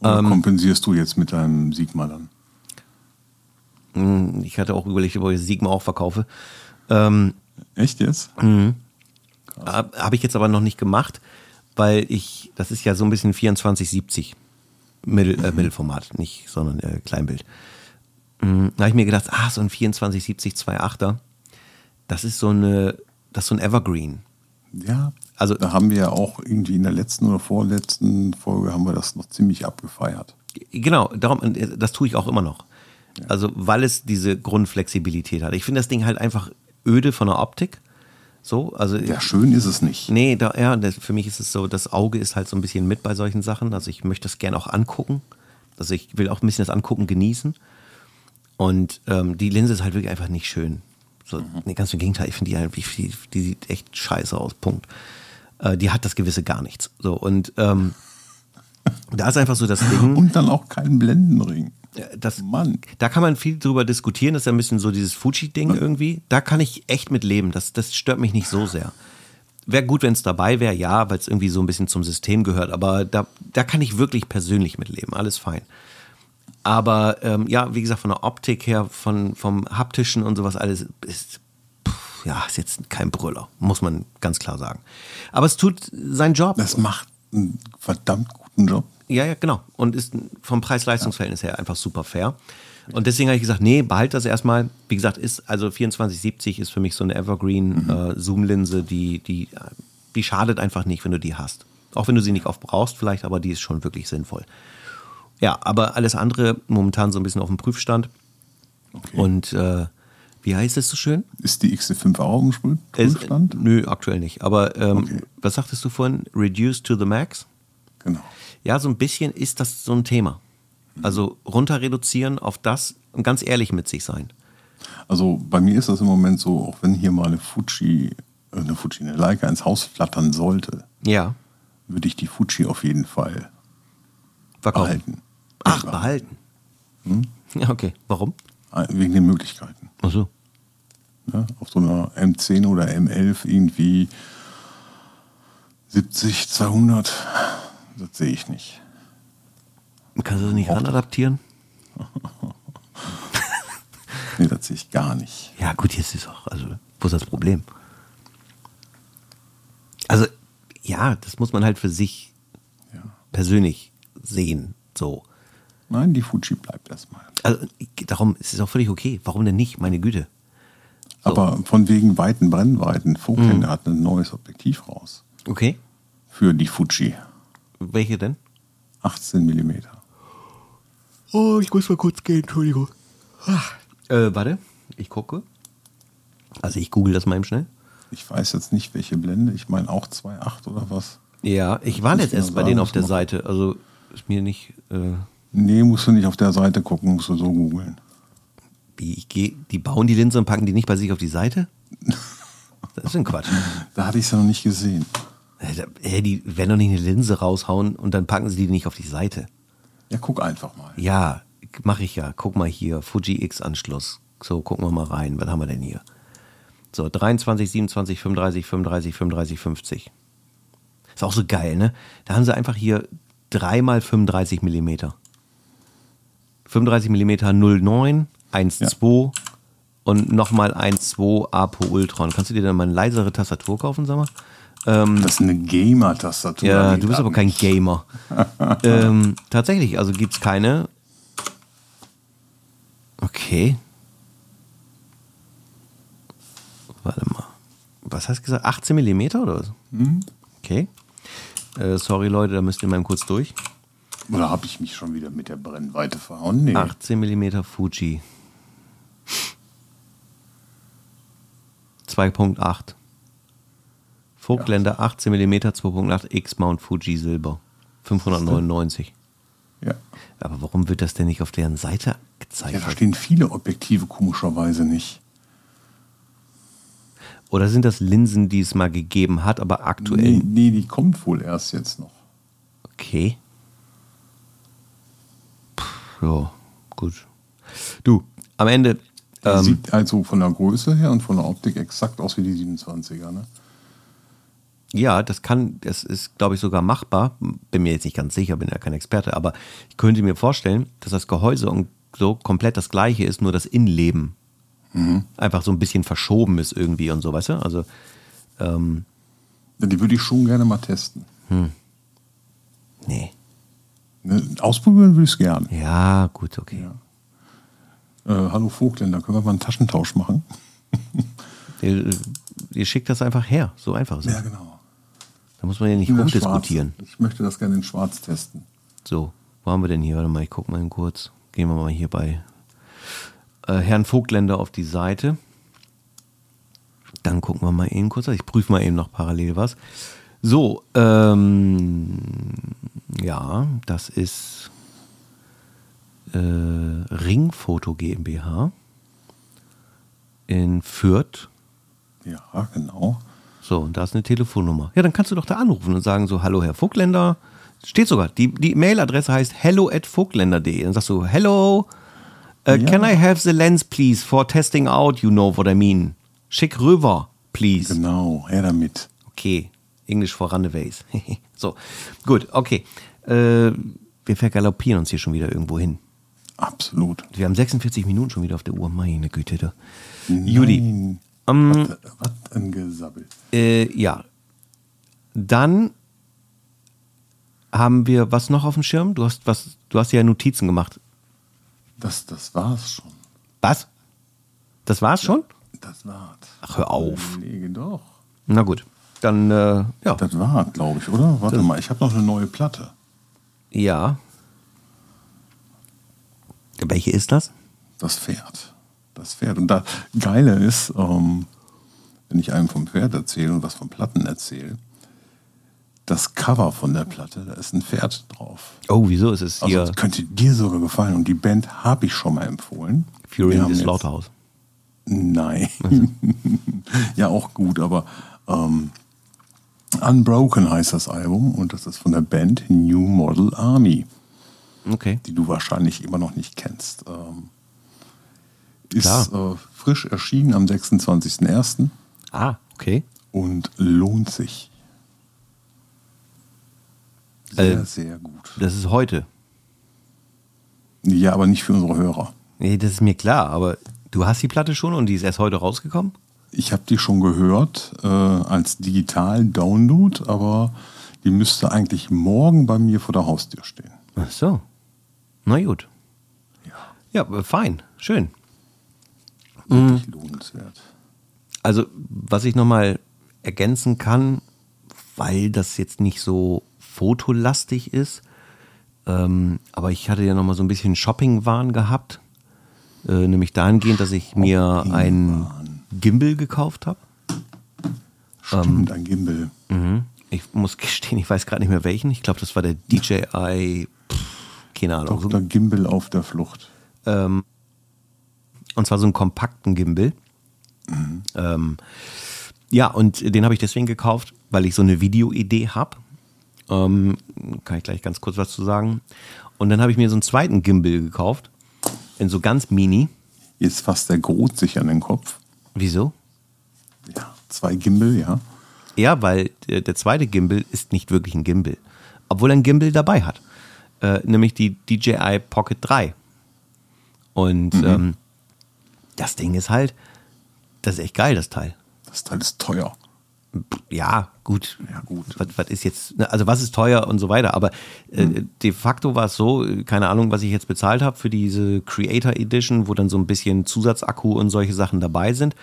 Speaker 2: Oder
Speaker 1: Ähm.
Speaker 2: kompensierst du jetzt mit deinem Sigma dann?
Speaker 1: Hm, Ich hatte auch überlegt, ob ich Sigma auch verkaufe. Ähm,
Speaker 2: Echt jetzt?
Speaker 1: Habe hab ich jetzt aber noch nicht gemacht, weil ich, das ist ja so ein bisschen 2470 Mittel, äh, Mittelformat, nicht, sondern äh, Kleinbild. Mm, Da habe ich mir gedacht, ah, so ein 2470 2.8er, das ist so eine, das ist so ein Evergreen.
Speaker 2: Ja.
Speaker 1: Also-
Speaker 2: da haben wir ja auch irgendwie in der letzten oder vorletzten Folge haben wir das noch ziemlich abgefeiert.
Speaker 1: Genau, darum, äh, das tue ich auch immer noch. Also, weil es diese Grundflexibilität hat. Ich finde das Ding halt einfach öde von der Optik. So, also
Speaker 2: Ja, schön ist es nicht.
Speaker 1: Nee, da, ja, für mich ist es so, das Auge ist halt so ein bisschen mit bei solchen Sachen. Also ich möchte das gerne auch angucken. Also ich will auch ein bisschen das Angucken genießen. Und ähm, die Linse ist halt wirklich einfach nicht schön. So, nee, ganz im Gegenteil, ich finde die halt, die, die sieht echt scheiße aus, Punkt. Äh, die hat das gewisse gar nichts. So, und ähm, da ist einfach so das Ding.
Speaker 2: Und dann auch kein Blendenring.
Speaker 1: Das,
Speaker 2: Mann.
Speaker 1: da kann man viel drüber diskutieren. Das ist ja ein bisschen so dieses Fuji-Ding irgendwie. Da kann ich echt mit leben. Das, das stört mich nicht so sehr. Wäre gut, wenn es dabei wäre, ja, weil es irgendwie so ein bisschen zum System gehört. Aber da, da kann ich wirklich persönlich mit leben. Alles fein. Aber ähm, ja, wie gesagt, von der Optik her, von, vom haptischen und sowas alles ist, pff, ja, ist jetzt kein Brüller, muss man ganz klar sagen. Aber es tut seinen Job.
Speaker 2: Das macht einen verdammt guten Job.
Speaker 1: Ja, ja, genau. Und ist vom Preis-Leistungs-Verhältnis her einfach super fair. Und deswegen habe ich gesagt, nee, behalt das erstmal. Wie gesagt, ist, also 2470 ist für mich so eine Evergreen äh, Zoom-Linse, die, die, die schadet einfach nicht, wenn du die hast. Auch wenn du sie nicht oft brauchst, vielleicht, aber die ist schon wirklich sinnvoll. Ja, aber alles andere momentan so ein bisschen auf dem Prüfstand.
Speaker 2: Okay.
Speaker 1: Und äh, wie heißt es so schön?
Speaker 2: ist die XT5 auch im Sprü-
Speaker 1: Es-
Speaker 2: Prüfstand?
Speaker 1: Nö, aktuell nicht. Aber ähm,
Speaker 2: Okay.
Speaker 1: was sagtest du vorhin? Reduced to the max?
Speaker 2: Genau.
Speaker 1: Ja, so ein bisschen ist das so ein Thema. Also runter reduzieren auf das und ganz ehrlich mit sich sein.
Speaker 2: Also bei mir ist das im Moment so, auch wenn hier mal eine Fuji, äh, eine Fuji, eine Leica ins Haus flattern sollte,
Speaker 1: Ja,
Speaker 2: würde ich die Fuji auf jeden Fall
Speaker 1: verkaufen.
Speaker 2: behalten.
Speaker 1: Ach,
Speaker 2: Ja,
Speaker 1: behalten. Ja, okay. Warum?
Speaker 2: Wegen den Möglichkeiten.
Speaker 1: Ach so.
Speaker 2: Ne? Auf so einer M10 oder M11 irgendwie 70, 200, das sehe ich nicht.
Speaker 1: Kannst du das nicht ran adaptieren?
Speaker 2: Nee, das sehe ich gar nicht.
Speaker 1: Ja, gut, jetzt ist auch, also, wo ist das Problem? Also, ja, das muss man halt für sich
Speaker 2: Ja.
Speaker 1: persönlich sehen. So.
Speaker 2: Nein, die Fuji bleibt erstmal.
Speaker 1: Also, darum ist es auch völlig okay. Warum denn nicht? Meine Güte. So.
Speaker 2: Aber von wegen weiten Brennweiten, Vogtländer hat ein neues Objektiv raus.
Speaker 1: Okay.
Speaker 2: Für die Fuji.
Speaker 1: Welche denn?
Speaker 2: 18 mm.
Speaker 1: Oh, ich muss mal kurz gehen, Entschuldigung. Äh, warte, ich gucke. Also ich google das mal eben schnell.
Speaker 2: Ich weiß jetzt nicht, welche Blende. Ich meine auch 2.8 oder was.
Speaker 1: Ja, ich war jetzt erst bei denen auf der Seite. Also ist mir nicht. Äh,
Speaker 2: Nee, musst du nicht auf der Seite gucken, musst du so googeln.
Speaker 1: gehe, die bauen die Linse und packen die nicht bei sich auf die Seite? Das ist ein Quatsch.
Speaker 2: Da hatte ich es ja noch nicht gesehen.
Speaker 1: Hä, die werden doch nicht eine Linse raushauen und dann packen sie die nicht auf die Seite.
Speaker 2: Ja, guck einfach mal.
Speaker 1: Ja, mache ich ja. Guck mal hier, Fuji X-Anschluss. So, gucken wir mal rein. Was haben wir denn hier? So, 23, 27, 35, 35, 35, 50. Ist auch so geil, ne? Da haben sie einfach hier dreimal 35 Millimeter. 35 Millimeter 09, 1,2 und nochmal 1,2 Apo Ultron. Kannst du dir dann mal eine leisere Tastatur kaufen, sag mal?
Speaker 2: Das ist eine Gamer-Tastatur.
Speaker 1: Ja, du bist
Speaker 2: ab
Speaker 1: aber kein. Gamer. ähm, tatsächlich, also gibt's keine. Okay. Warte mal. Was hast du gesagt? 18 Millimeter oder was? Okay. Äh, sorry Leute, da müsst ihr mal kurz durch.
Speaker 2: Oder habe ich mich schon wieder mit der Brennweite verhauen? Nee.
Speaker 1: 18 Millimeter Fuji. 2.8. Vogtländer 18 mm 2.8 X-Mount Fuji Silber. 599.
Speaker 2: Ja.
Speaker 1: Aber warum wird das denn nicht auf deren Seite gezeigt?
Speaker 2: Ja, da stehen viele Objektive komischerweise nicht.
Speaker 1: Oder sind das Linsen, die es mal gegeben hat, aber aktuell?
Speaker 2: Nee, nee, die kommt wohl erst jetzt noch.
Speaker 1: Okay. Ja, gut. Du, am Ende. Ähm,
Speaker 2: sieht also von der Größe her und von der Optik exakt aus wie die 27er. Ne?
Speaker 1: ja, das kann, das ist, glaube ich, sogar machbar. Bin mir jetzt nicht ganz sicher, bin ja kein Experte, aber ich könnte mir vorstellen, dass das Gehäuse und so komplett das gleiche ist, nur das Innenleben einfach so ein bisschen verschoben ist irgendwie und so, weißt du? Also, ähm,
Speaker 2: Die würde ich schon gerne mal testen.
Speaker 1: nee.
Speaker 2: Ausprobieren würde ich es gerne.
Speaker 1: Ja, gut, okay.
Speaker 2: Äh, hallo Vogtländer, können wir mal einen Taschentausch machen?
Speaker 1: Ihr, ihr schickt das einfach her, so einfach ist es.
Speaker 2: genau.
Speaker 1: Da muss man ja nicht rumdiskutieren.
Speaker 2: Schwarz. Ich möchte das gerne in Schwarz testen.
Speaker 1: So, wo haben wir denn hier? Warte mal, ich guck mal kurz. Gehen wir mal hier bei äh, Herrn Vogtländer auf die Seite. Dann gucken wir mal eben kurz. Ich prüfe mal eben noch parallel was. So, ähm, ja, das ist äh, Ringfoto GmbH in Fürth.
Speaker 2: Ja, genau.
Speaker 1: So, und da ist eine Telefonnummer. Ja, dann kannst du doch da anrufen und sagen so, hallo Herr Vogtländer. Steht sogar, die, die Mailadresse heißt hello at vogtländer.de. Dann sagst du, hello, uh,
Speaker 2: Ja.
Speaker 1: can I have the lens please for testing out, you know what I mean. Schick rüber, please.
Speaker 2: Genau, her damit.
Speaker 1: Okay, Englisch for runaways. so, gut, okay. Äh, wir vergaloppieren uns hier schon wieder irgendwo hin.
Speaker 2: Absolut.
Speaker 1: Wir haben 46 Minuten schon wieder auf der Uhr. Meine Güte. du. Judy, ähm,
Speaker 2: was, was ein Gesabbel.
Speaker 1: Äh, ja. Dann haben wir was noch auf dem Schirm? Du hast was, du hast ja Notizen gemacht.
Speaker 2: Das, das war's schon.
Speaker 1: Was? Das war's schon?
Speaker 2: Das war's.
Speaker 1: Ach, hör auf.
Speaker 2: Nee, doch.
Speaker 1: Na gut. Dann, äh, ja.
Speaker 2: Das war, glaube ich, oder? Warte mal, ich habe noch eine neue Platte.
Speaker 1: Ja. Welche ist das?
Speaker 2: Das Pferd. Das Pferd. Und da Geile ist, ähm, wenn ich einem vom Pferd erzähle und was von Platten erzähle, das Cover von der Platte, da ist ein Pferd drauf.
Speaker 1: Oh, wieso ist es
Speaker 2: Also
Speaker 1: hier
Speaker 2: das könnte dir sogar gefallen. Und die Band habe ich schon mal empfohlen.
Speaker 1: Fury in the Slaughterhouse?
Speaker 2: Nein. ja, auch gut, aber ähm, Unbroken heißt das Album und das ist von der Band New Model Army,
Speaker 1: Okay.
Speaker 2: die du wahrscheinlich immer noch nicht kennst. Ähm, ist äh, frisch erschienen am 26.01.
Speaker 1: Ah, okay.
Speaker 2: und lohnt sich. Sehr,
Speaker 1: Äh,
Speaker 2: sehr gut.
Speaker 1: Das ist heute.
Speaker 2: Ja, aber nicht für unsere Hörer.
Speaker 1: Nee, das ist mir klar, aber du hast die Platte schon und die ist erst heute rausgekommen?
Speaker 2: Ich habe die schon gehört äh, als Digital-Download, aber die müsste eigentlich morgen bei mir vor der Haustür stehen.
Speaker 1: Ach so. Na gut.
Speaker 2: Ja,
Speaker 1: Ja, äh, fein. Schön.
Speaker 2: wirklich lohnenswert.
Speaker 1: Also, was ich nochmal ergänzen kann, weil das jetzt nicht so fotolastig ist, ähm, aber ich hatte ja nochmal so ein bisschen Shopping-Wahn gehabt, äh, nämlich dahingehend, dass ich mir ein Gimbal gekauft habe.
Speaker 2: Stimmt, ein Gimbal.
Speaker 1: Mhm. Ich muss gestehen, ich weiß gerade nicht mehr welchen. Ich glaube, das war der DJI, pff, keine Ahnung.
Speaker 2: Dr. Gimbal auf der Flucht.
Speaker 1: ähm, und zwar so einen kompakten Gimbal. Ähm, ja, und den habe ich deswegen gekauft, weil ich so eine Videoidee habe. Ähm, kann ich gleich ganz kurz was zu sagen. Und dann habe ich mir so einen zweiten Gimbal gekauft, in so ganz mini.
Speaker 2: Jetzt fasst der Grot sich an den Kopf.
Speaker 1: Wieso?
Speaker 2: Ja, zwei Gimbal, ja.
Speaker 1: Ja, weil der, der zweite Gimbal ist nicht wirklich ein Gimbal. Obwohl er ein Gimbal dabei hat. Äh, nämlich die DJI Pocket 3. Und ähm, das Ding ist halt, das ist echt geil, das Teil.
Speaker 2: Das Teil ist teuer.
Speaker 1: Ja, gut.
Speaker 2: Ja, gut.
Speaker 1: Was, was ist jetzt, ne, also was ist teuer und so weiter, aber äh, de facto war es so, keine Ahnung, was ich jetzt bezahlt habe für diese Creator Edition, wo dann so ein bisschen Zusatzakku und solche Sachen dabei sind.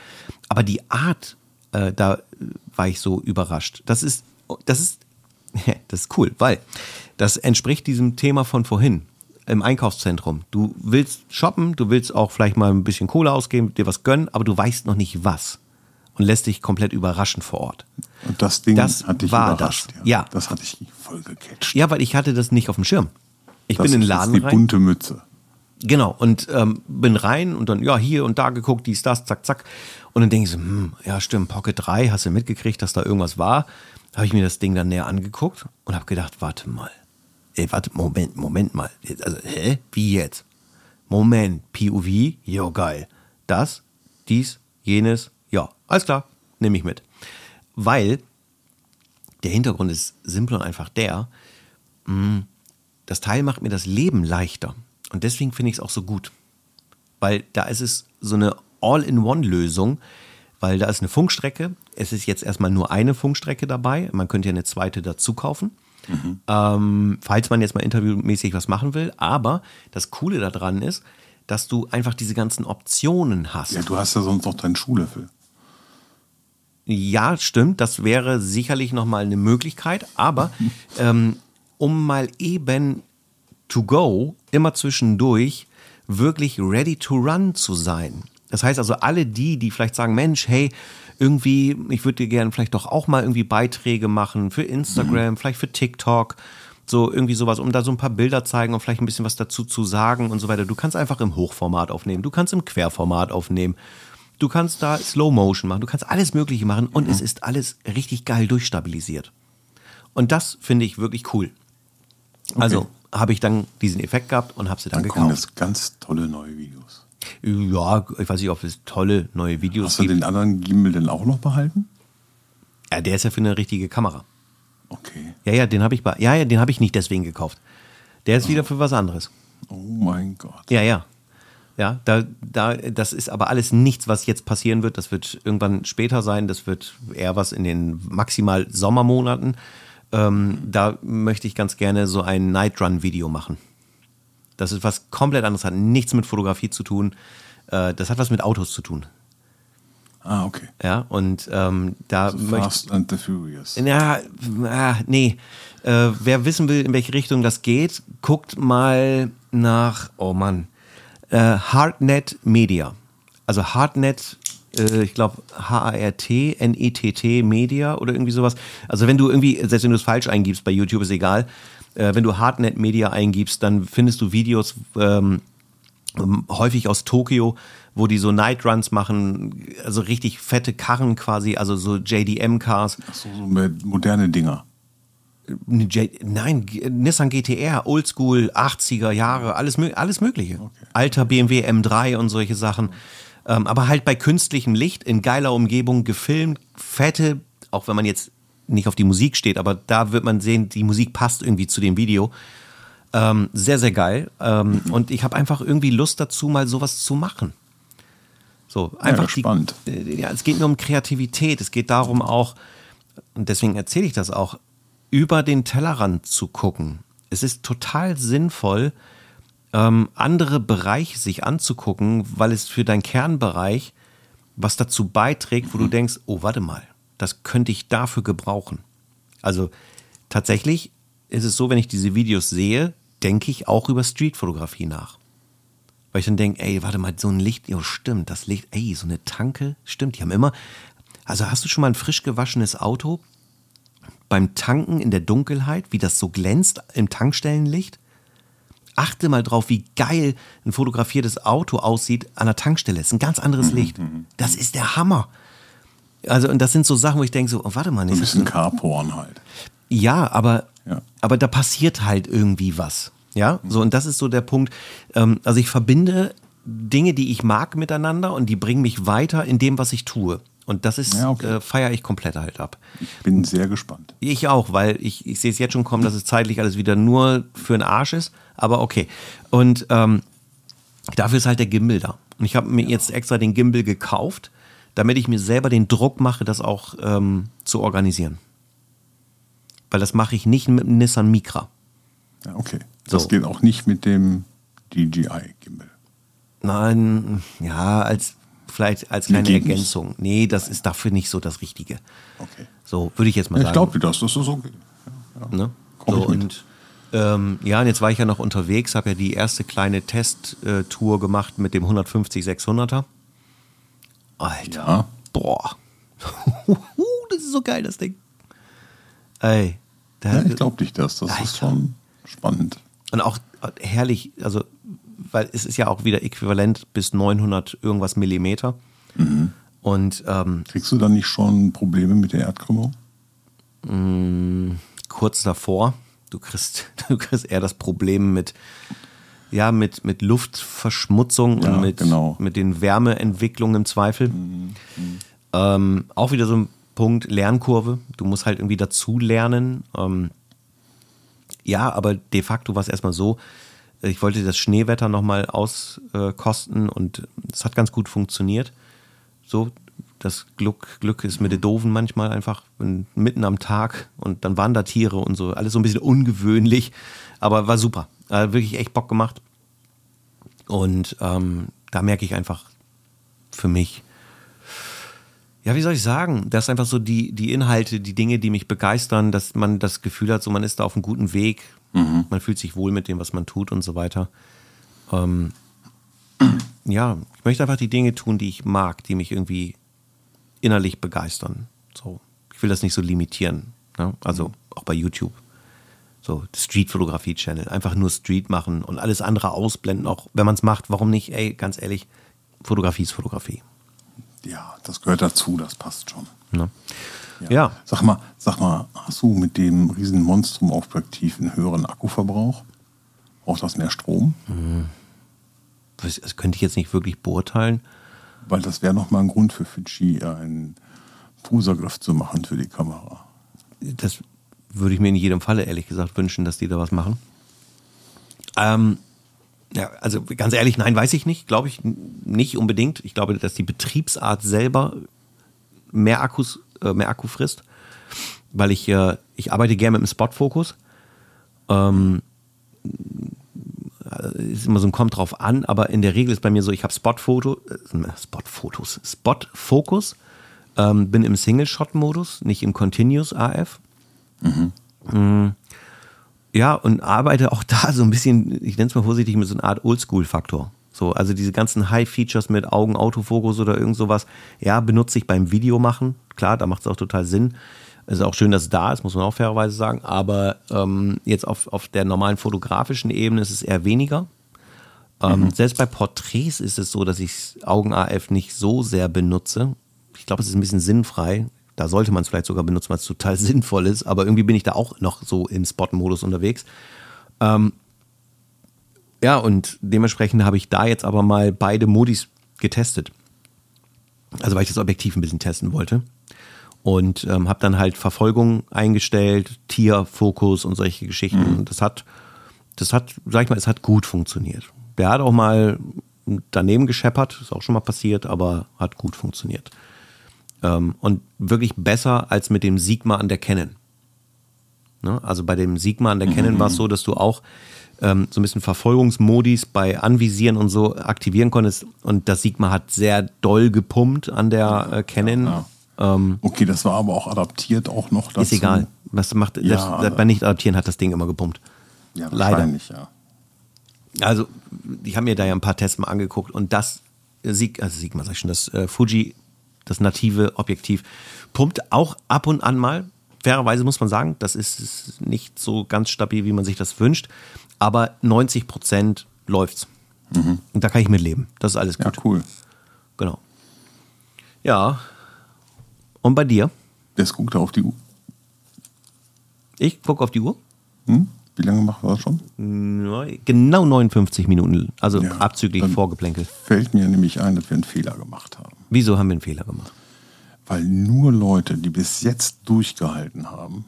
Speaker 1: Aber die Art, äh, da war ich so überrascht. Das ist, das ist, das ist cool, weil das entspricht diesem Thema von vorhin im Einkaufszentrum. Du willst shoppen, du willst auch vielleicht mal ein bisschen Kohle ausgeben, dir was gönnen, aber du weißt noch nicht was. Und lässt dich komplett überraschen vor Ort.
Speaker 2: Und das Ding
Speaker 1: Das
Speaker 2: hat dich
Speaker 1: war
Speaker 2: überrascht.
Speaker 1: das, ja.
Speaker 2: Das hat dich voll gecatcht.
Speaker 1: Ja, weil ich hatte das nicht auf dem Schirm. Ich
Speaker 2: das
Speaker 1: bin in den
Speaker 2: ist jetzt
Speaker 1: Laden
Speaker 2: die
Speaker 1: rein.
Speaker 2: bunte Mütze.
Speaker 1: Genau, und ähm, bin rein und dann, ja, hier und da geguckt, dies, das, zack, zack. Und dann denke ich so, hm, ja, stimmt, Pocket 3, hast du mitgekriegt, dass da irgendwas war? Habe ich mir das Ding dann näher angeguckt und habe gedacht, warte mal. Ey, warte, Moment, Moment mal. Also, hä? Wie jetzt? Moment, POV, jo, geil. Das, dies, jenes, ja, alles klar, nehme ich mit. Weil der Hintergrund ist simpel und einfach der, mh, das Teil macht mir das Leben leichter. Und deswegen finde ich es auch so gut. Weil da ist es so eine All-in-One-Lösung, weil da ist eine Funkstrecke. Es ist jetzt erstmal nur eine Funkstrecke dabei. Man könnte ja eine zweite dazu kaufen. Ähm, falls man jetzt mal interviewmäßig was machen will. Aber das Coole daran ist, dass du einfach diese ganzen Optionen hast.
Speaker 2: Ja, du hast ja sonst noch deinen Schuhlöffel.
Speaker 1: Ja, stimmt. Das wäre sicherlich nochmal eine Möglichkeit. Aber ähm, um mal eben to go, immer zwischendurch, wirklich ready to run zu sein. Das heißt also, alle die, die vielleicht sagen, Mensch, hey, irgendwie, ich würde dir gerne vielleicht doch auch mal irgendwie Beiträge machen für Instagram, vielleicht für TikTok, so irgendwie sowas, um da so ein paar Bilder zeigen und vielleicht ein bisschen was dazu zu sagen und so weiter. Du kannst einfach im Hochformat aufnehmen, du kannst im Querformat aufnehmen. Du kannst da Slow Motion machen, du kannst alles Mögliche machen und es ist alles richtig geil durchstabilisiert. Und das finde ich wirklich cool. Also habe ich dann diesen Effekt gehabt und habe sie dann,
Speaker 2: Dann kommen
Speaker 1: gekauft.
Speaker 2: jetzt ganz tolle neue Videos.
Speaker 1: Ja, ich weiß nicht, ob es tolle neue Videos
Speaker 2: Hast du
Speaker 1: gibt.
Speaker 2: den anderen Gimbal denn auch noch behalten?
Speaker 1: Ja, der ist ja für eine richtige Kamera.
Speaker 2: Okay.
Speaker 1: Ja, ja, den habe ich ja, ja, den habe ich nicht deswegen gekauft. Der ist wieder für was anderes.
Speaker 2: Oh mein Gott.
Speaker 1: Ja, ja. Ja, da, da, das ist aber alles nichts, was jetzt passieren wird. Das wird irgendwann später sein. Das wird eher was in den maximal Sommermonaten. Ähm, da möchte ich ganz gerne so ein Night Run Video machen. Das ist was komplett anderes, hat nichts mit Fotografie zu tun. Äh, das hat was mit Autos zu tun.
Speaker 2: Ah, okay.
Speaker 1: Ja, und ähm, da möchte
Speaker 2: Fast and the Furious.
Speaker 1: ja, ah, nee. Äh, wer wissen will, in welche Richtung das geht, guckt mal nach, oh Mann, äh, Hardnet Media. Also Hardnet, äh, ich glaube H-A-R-T, N-E-T-T Media oder irgendwie sowas. Also wenn du irgendwie, selbst wenn du es falsch eingibst bei YouTube, ist egal. Äh, wenn du Hardnet Media eingibst, dann findest du Videos ähm, ähm, häufig aus Tokio, wo die so Night Runs machen, also richtig fette Karren quasi, also so JDM-Cars.
Speaker 2: Ach so, so moderne Dinger.
Speaker 1: Ne, Nein, Nissan GTR, Oldschool, 80er Jahre, alles, alles Mögliche. Alter BMW M3 und solche Sachen. Ähm, aber halt bei künstlichem Licht, in geiler Umgebung, gefilmt, fette, auch wenn man jetzt nicht auf die Musik steht, aber da wird man sehen, die Musik passt irgendwie zu dem Video. Ähm, sehr, sehr geil. Ähm, Und ich habe einfach irgendwie Lust dazu, mal sowas zu machen. So, einfach die-
Speaker 2: spannend.
Speaker 1: äh, ja, es geht nur um Kreativität. Es geht darum auch, und deswegen erzähle ich das auch, über den Tellerrand zu gucken. Es ist total sinnvoll, ähm, andere Bereiche sich anzugucken, weil es für deinen Kernbereich was dazu beiträgt, wo du denkst, oh, warte mal, das könnte ich dafür gebrauchen. Also tatsächlich ist es so, wenn ich diese Videos sehe, denke ich auch über Streetfotografie nach. Weil ich dann denke, ey, warte mal, so ein Licht, ja, stimmt, das Licht, ey, so eine Tanke, stimmt, die haben immer. Also hast du schon mal ein frisch gewaschenes Auto beim Tanken in der Dunkelheit, wie das so glänzt im Tankstellenlicht? Achte mal drauf, wie geil ein fotografiertes Auto aussieht an der Tankstelle. Das ist ein ganz anderes Licht. Das ist der Hammer. Also, und das sind so Sachen, wo ich denke so, oh, warte mal,
Speaker 2: So
Speaker 1: nee,
Speaker 2: ein
Speaker 1: das
Speaker 2: bisschen Carporn halt.
Speaker 1: ja, aber,
Speaker 2: Ja.
Speaker 1: aber da passiert halt irgendwie was. Ja, so und das ist so der Punkt. Ähm, also ich verbinde Dinge, die ich mag miteinander und die bringen mich weiter in dem, was ich tue. Und das ist,
Speaker 2: Ja, okay.
Speaker 1: äh, feiere ich komplett halt ab.
Speaker 2: Bin sehr gespannt.
Speaker 1: Ich auch, weil ich, ich sehe es jetzt schon kommen, dass es zeitlich alles wieder nur für den Arsch ist. Aber okay. Und ähm, dafür ist halt der Gimbal da. Und ich habe mir jetzt extra den Gimbal gekauft, damit ich mir selber den Druck mache, das auch ähm, zu organisieren. Weil das mache ich nicht mit dem Nissan Micra.
Speaker 2: Ja, okay. Das
Speaker 1: So.
Speaker 2: geht auch nicht mit dem DJI-Gimbal.
Speaker 1: Nein, ja, als vielleicht als kleine
Speaker 2: nicht.
Speaker 1: Ergänzung. Nee, das ist dafür nicht so das Richtige.
Speaker 2: Okay.
Speaker 1: So, würde ich jetzt mal
Speaker 2: Ich
Speaker 1: sagen.
Speaker 2: glaube dir das, das ist okay.
Speaker 1: Ne?
Speaker 2: Komm
Speaker 1: So,
Speaker 2: ich mit.
Speaker 1: und ähm, ja, und jetzt war ich ja noch unterwegs, habe ja die erste kleine Testtour gemacht mit dem 150 600er. Alter,
Speaker 2: Ja.
Speaker 1: boah, das ist so geil, das Ding. Ey.
Speaker 2: Ja, ich glaube dich das. Das Alter. ist schon spannend.
Speaker 1: Und auch herrlich, also, weil es ist ja auch wieder äquivalent bis 900 irgendwas Millimeter. Mhm. Und ähm,
Speaker 2: kriegst du dann nicht schon Probleme mit der Erdkrümmung?
Speaker 1: Mh, mm, kurz davor. Du kriegst, du kriegst eher das Problem mit, ja, mit, mit Luftverschmutzung ja, und mit, genau. mit den Wärmeentwicklungen im Zweifel. Mhm. Ähm, auch wieder so ein Punkt Lernkurve. Du musst halt irgendwie dazu lernen. Ähm, ja, aber de facto war es erstmal so, ich wollte das Schneewetter nochmal auskosten und es hat ganz gut funktioniert. So, das Glück, Glück ist mit den Doofen manchmal einfach mitten am Tag und dann waren da Tiere und so. Alles so ein bisschen ungewöhnlich, aber war super. Hat wirklich echt Bock gemacht. Und ähm, da merke ich einfach für mich, ja, wie soll ich sagen, das ist einfach so die, die Inhalte, die Dinge, die mich begeistern, dass man das Gefühl hat, so man ist da auf einem guten Weg, mhm. man fühlt sich wohl mit dem, was man tut und so weiter. Ähm, ja, ich möchte einfach die Dinge tun, die ich mag, die mich irgendwie innerlich begeistern. So, ich will das nicht so limitieren. Ne? Also auch bei YouTube. So, Street-Fotografie-Channel. Einfach nur Street machen und alles andere ausblenden. Auch wenn man es macht, warum nicht? Ey, ganz ehrlich, Fotografie ist Fotografie.
Speaker 2: Ja, das gehört dazu, das passt schon.
Speaker 1: Ne?
Speaker 2: Ja. Sag mal, sag mal, hast du mit dem riesen Monstrum-Objektiv einen höheren Akkuverbrauch? Braucht das mehr Strom?
Speaker 1: Hm. Das, könnte ich jetzt nicht wirklich beurteilen.
Speaker 2: Weil das wäre nochmal ein Grund für Fidschi, einen Pusergriff zu machen für die Kamera.
Speaker 1: Das würde ich mir in jedem Falle ehrlich gesagt wünschen, dass die da was machen. Ähm, ja, also ganz ehrlich, nein, weiß ich nicht. Glaube ich nicht unbedingt. Ich glaube, dass die Betriebsart selber mehr Akkus, äh, mehr Akku frisst, weil ich, äh, ich arbeite gerne mit dem Spot-Fokus. Ähm, ist immer so ein kommt drauf an, aber in der Regel ist bei mir so, ich habe Spot-Foto, äh, Spot-Fotos, Spot-Fokus, ähm, bin im Single-Shot-Modus, nicht im Continuous AF. Mhm. Mhm ja, und arbeite auch da so ein bisschen, ich nenne es mal vorsichtig, mit so einer Art Oldschool-Faktor. So, also diese ganzen High-Features mit Augen, Autofokus oder irgend sowas, ja, benutze ich beim Video machen. Klar, da macht es auch total Sinn. Es ist auch schön, dass es da ist, muss man auch fairerweise sagen. Aber ähm, jetzt auf, auf der normalen fotografischen Ebene ist es eher weniger. Ähm, mhm. Selbst bei Porträts ist es so, dass ich Augen-AF nicht so sehr benutze. Ich glaube, es ist ein bisschen sinnfrei. Da sollte man es vielleicht sogar benutzen, weil es total sinnvoll ist. Aber irgendwie bin ich da auch noch so im Spot-Modus unterwegs. Ähm, ja, und dementsprechend habe ich da jetzt aber mal beide Modis getestet. Also weil ich das Objektiv ein bisschen testen wollte. Und ähm, habe dann halt Verfolgung eingestellt, Tierfokus und solche Geschichten. Mhm. Und das hat, das hat, sag ich mal, es hat gut funktioniert. Der hat auch mal daneben gescheppert, ist auch schon mal passiert, aber hat gut funktioniert. Ähm, und wirklich besser als mit dem Sigma an der Canon. Ne? Also bei dem Sigma an der mhm. Canon war es so, dass du auch ähm, so ein bisschen Verfolgungsmodis bei Anvisieren und so aktivieren konntest. Und das Sigma hat sehr doll gepumpt an der äh, Canon. Ja,
Speaker 2: ja. Ähm, okay, das war aber auch adaptiert auch noch
Speaker 1: dazu. Ist egal. Was macht, ja, das, das, bei nicht adaptieren hat das Ding immer gepumpt.
Speaker 2: Ja, wahrscheinlich,
Speaker 1: Leider. ja. Also, ich habe mir da ja ein paar Tests mal angeguckt und das Sig, also Sigma, sag ich schon, das äh, Fuji das native Objektiv. Pumpt auch ab und an mal. Fairerweise muss man sagen, das ist nicht so ganz stabil, wie man sich das wünscht. Aber 90 Prozent läuft's. Mhm. Und da kann ich mit leben. Das ist alles gut.
Speaker 2: Ja, cool.
Speaker 1: Genau. Ja. Und bei dir?
Speaker 2: Jetzt guckt auf die Uhr.
Speaker 1: Ich gucke auf die Uhr.
Speaker 2: Hm? Wie lange macht er das schon?
Speaker 1: Genau 59 Minuten, also ja, abzüglich Vorgeplänkel.
Speaker 2: Fällt mir nämlich ein, dass wir einen Fehler gemacht haben.
Speaker 1: Wieso haben wir einen Fehler gemacht?
Speaker 2: Weil nur Leute, die bis jetzt durchgehalten haben,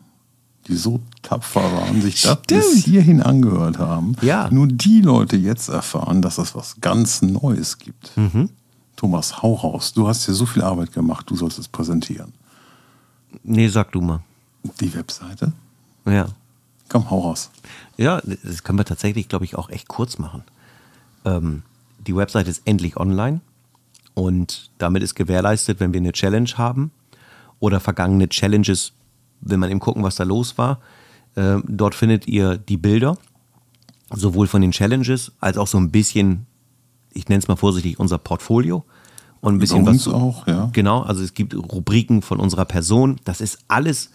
Speaker 2: die so tapfer waren, sich das bis hierhin angehört haben,
Speaker 1: ja.
Speaker 2: nur die Leute jetzt erfahren, dass es was ganz Neues gibt. Mhm. Thomas, hau raus. Du hast hier so viel Arbeit gemacht, du sollst es präsentieren.
Speaker 1: Nee, sag du mal.
Speaker 2: Die Webseite?
Speaker 1: Ja.
Speaker 2: Komm, hau raus.
Speaker 1: Ja, das können wir tatsächlich, glaube ich, auch echt kurz machen. Ähm, die Website ist endlich online und damit ist gewährleistet, wenn wir eine Challenge haben oder vergangene Challenges, will man eben gucken, was da los war. Äh, dort findet ihr die Bilder, sowohl von den Challenges als auch so ein bisschen, ich nenne es mal vorsichtig, unser Portfolio und ein bisschen
Speaker 2: Über uns
Speaker 1: was.
Speaker 2: auch, ja.
Speaker 1: Genau, also es gibt Rubriken von unserer Person. Das ist alles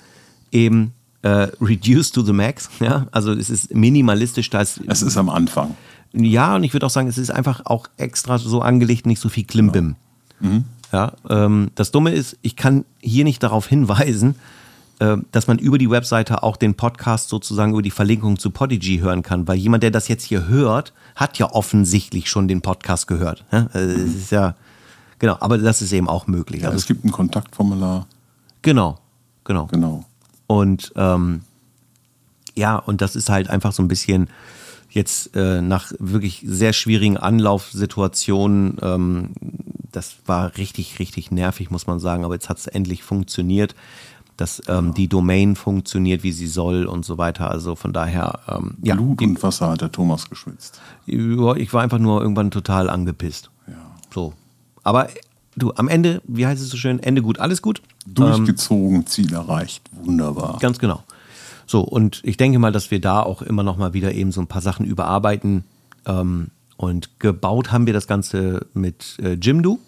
Speaker 1: eben äh, reduced to the max. Ja, also es ist minimalistisch. Da ist,
Speaker 2: Es ist am Anfang.
Speaker 1: Ja, und ich würde auch sagen, es ist einfach auch extra so angelegt, nicht so viel Klimbim. Ja, ähm, das Dumme ist, ich kann hier nicht darauf hinweisen, äh, dass man über die Webseite auch den Podcast sozusagen über die Verlinkung zu Podigy hören kann, weil jemand, der das jetzt hier hört, hat ja offensichtlich schon den Podcast gehört. Ja? Also Es ist ja, genau, aber das ist eben auch möglich.
Speaker 2: Ja,
Speaker 1: Also
Speaker 2: es gibt ein Kontaktformular.
Speaker 1: genau, genau.
Speaker 2: Genau.
Speaker 1: Und ähm, ja, und das ist halt einfach so ein bisschen jetzt äh, nach wirklich sehr schwierigen Anlaufsituationen, ähm, das war richtig, richtig nervig, muss man sagen, aber jetzt hat es endlich funktioniert, dass ähm, die Domain funktioniert, wie sie soll und so weiter. Also von daher, ähm, ja,
Speaker 2: Blut und Wasser hat der Thomas geschwitzt.
Speaker 1: ja, ich war einfach nur irgendwann total angepisst.
Speaker 2: Ja.
Speaker 1: So. Aber du, am Ende, wie heißt es so schön, Ende gut, alles gut?
Speaker 2: Durchgezogen, Ziel erreicht. Wunderbar.
Speaker 1: Ganz genau. So, und ich denke mal, dass wir da auch immer noch mal wieder eben so ein paar Sachen überarbeiten. Ähm, und gebaut haben wir das Ganze mit äh, Jimdo.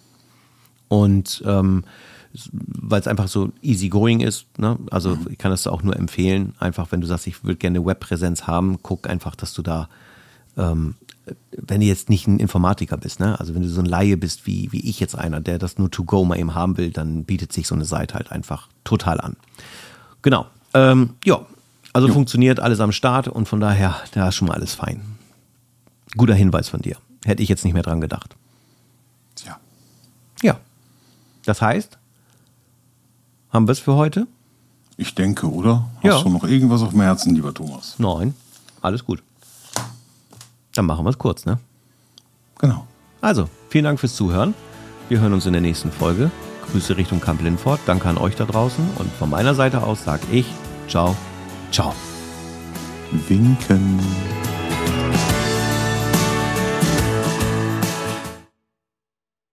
Speaker 1: Und ähm, weil es einfach so easy going ist. Ne? Also ich kann das auch nur empfehlen. Einfach, wenn du sagst, ich würde gerne Webpräsenz haben, guck einfach, dass du da, ähm, wenn du jetzt nicht ein Informatiker bist, ne? also wenn du so ein Laie bist wie, wie ich jetzt einer, der das nur to go mal eben haben will, dann bietet sich so eine Seite halt einfach total an. Genau. Ähm, ja, also funktioniert alles am Start und von daher, da ist schon mal alles fein. Guter Hinweis von dir. Hätte ich jetzt nicht mehr dran gedacht.
Speaker 2: Tja.
Speaker 1: Ja. Das heißt, haben wir es für heute?
Speaker 2: Ich denke, oder? Hast
Speaker 1: Ja.
Speaker 2: du noch irgendwas auf dem Herzen, lieber Thomas?
Speaker 1: Nein. Alles gut. Dann machen wir es kurz, ne?
Speaker 2: Genau.
Speaker 1: Also, vielen Dank fürs Zuhören. Wir hören uns in der nächsten Folge. Grüße Richtung Camp Lindfort. Danke an euch da draußen. Und von meiner Seite aus sage ich Ciao, ciao.
Speaker 2: Winken.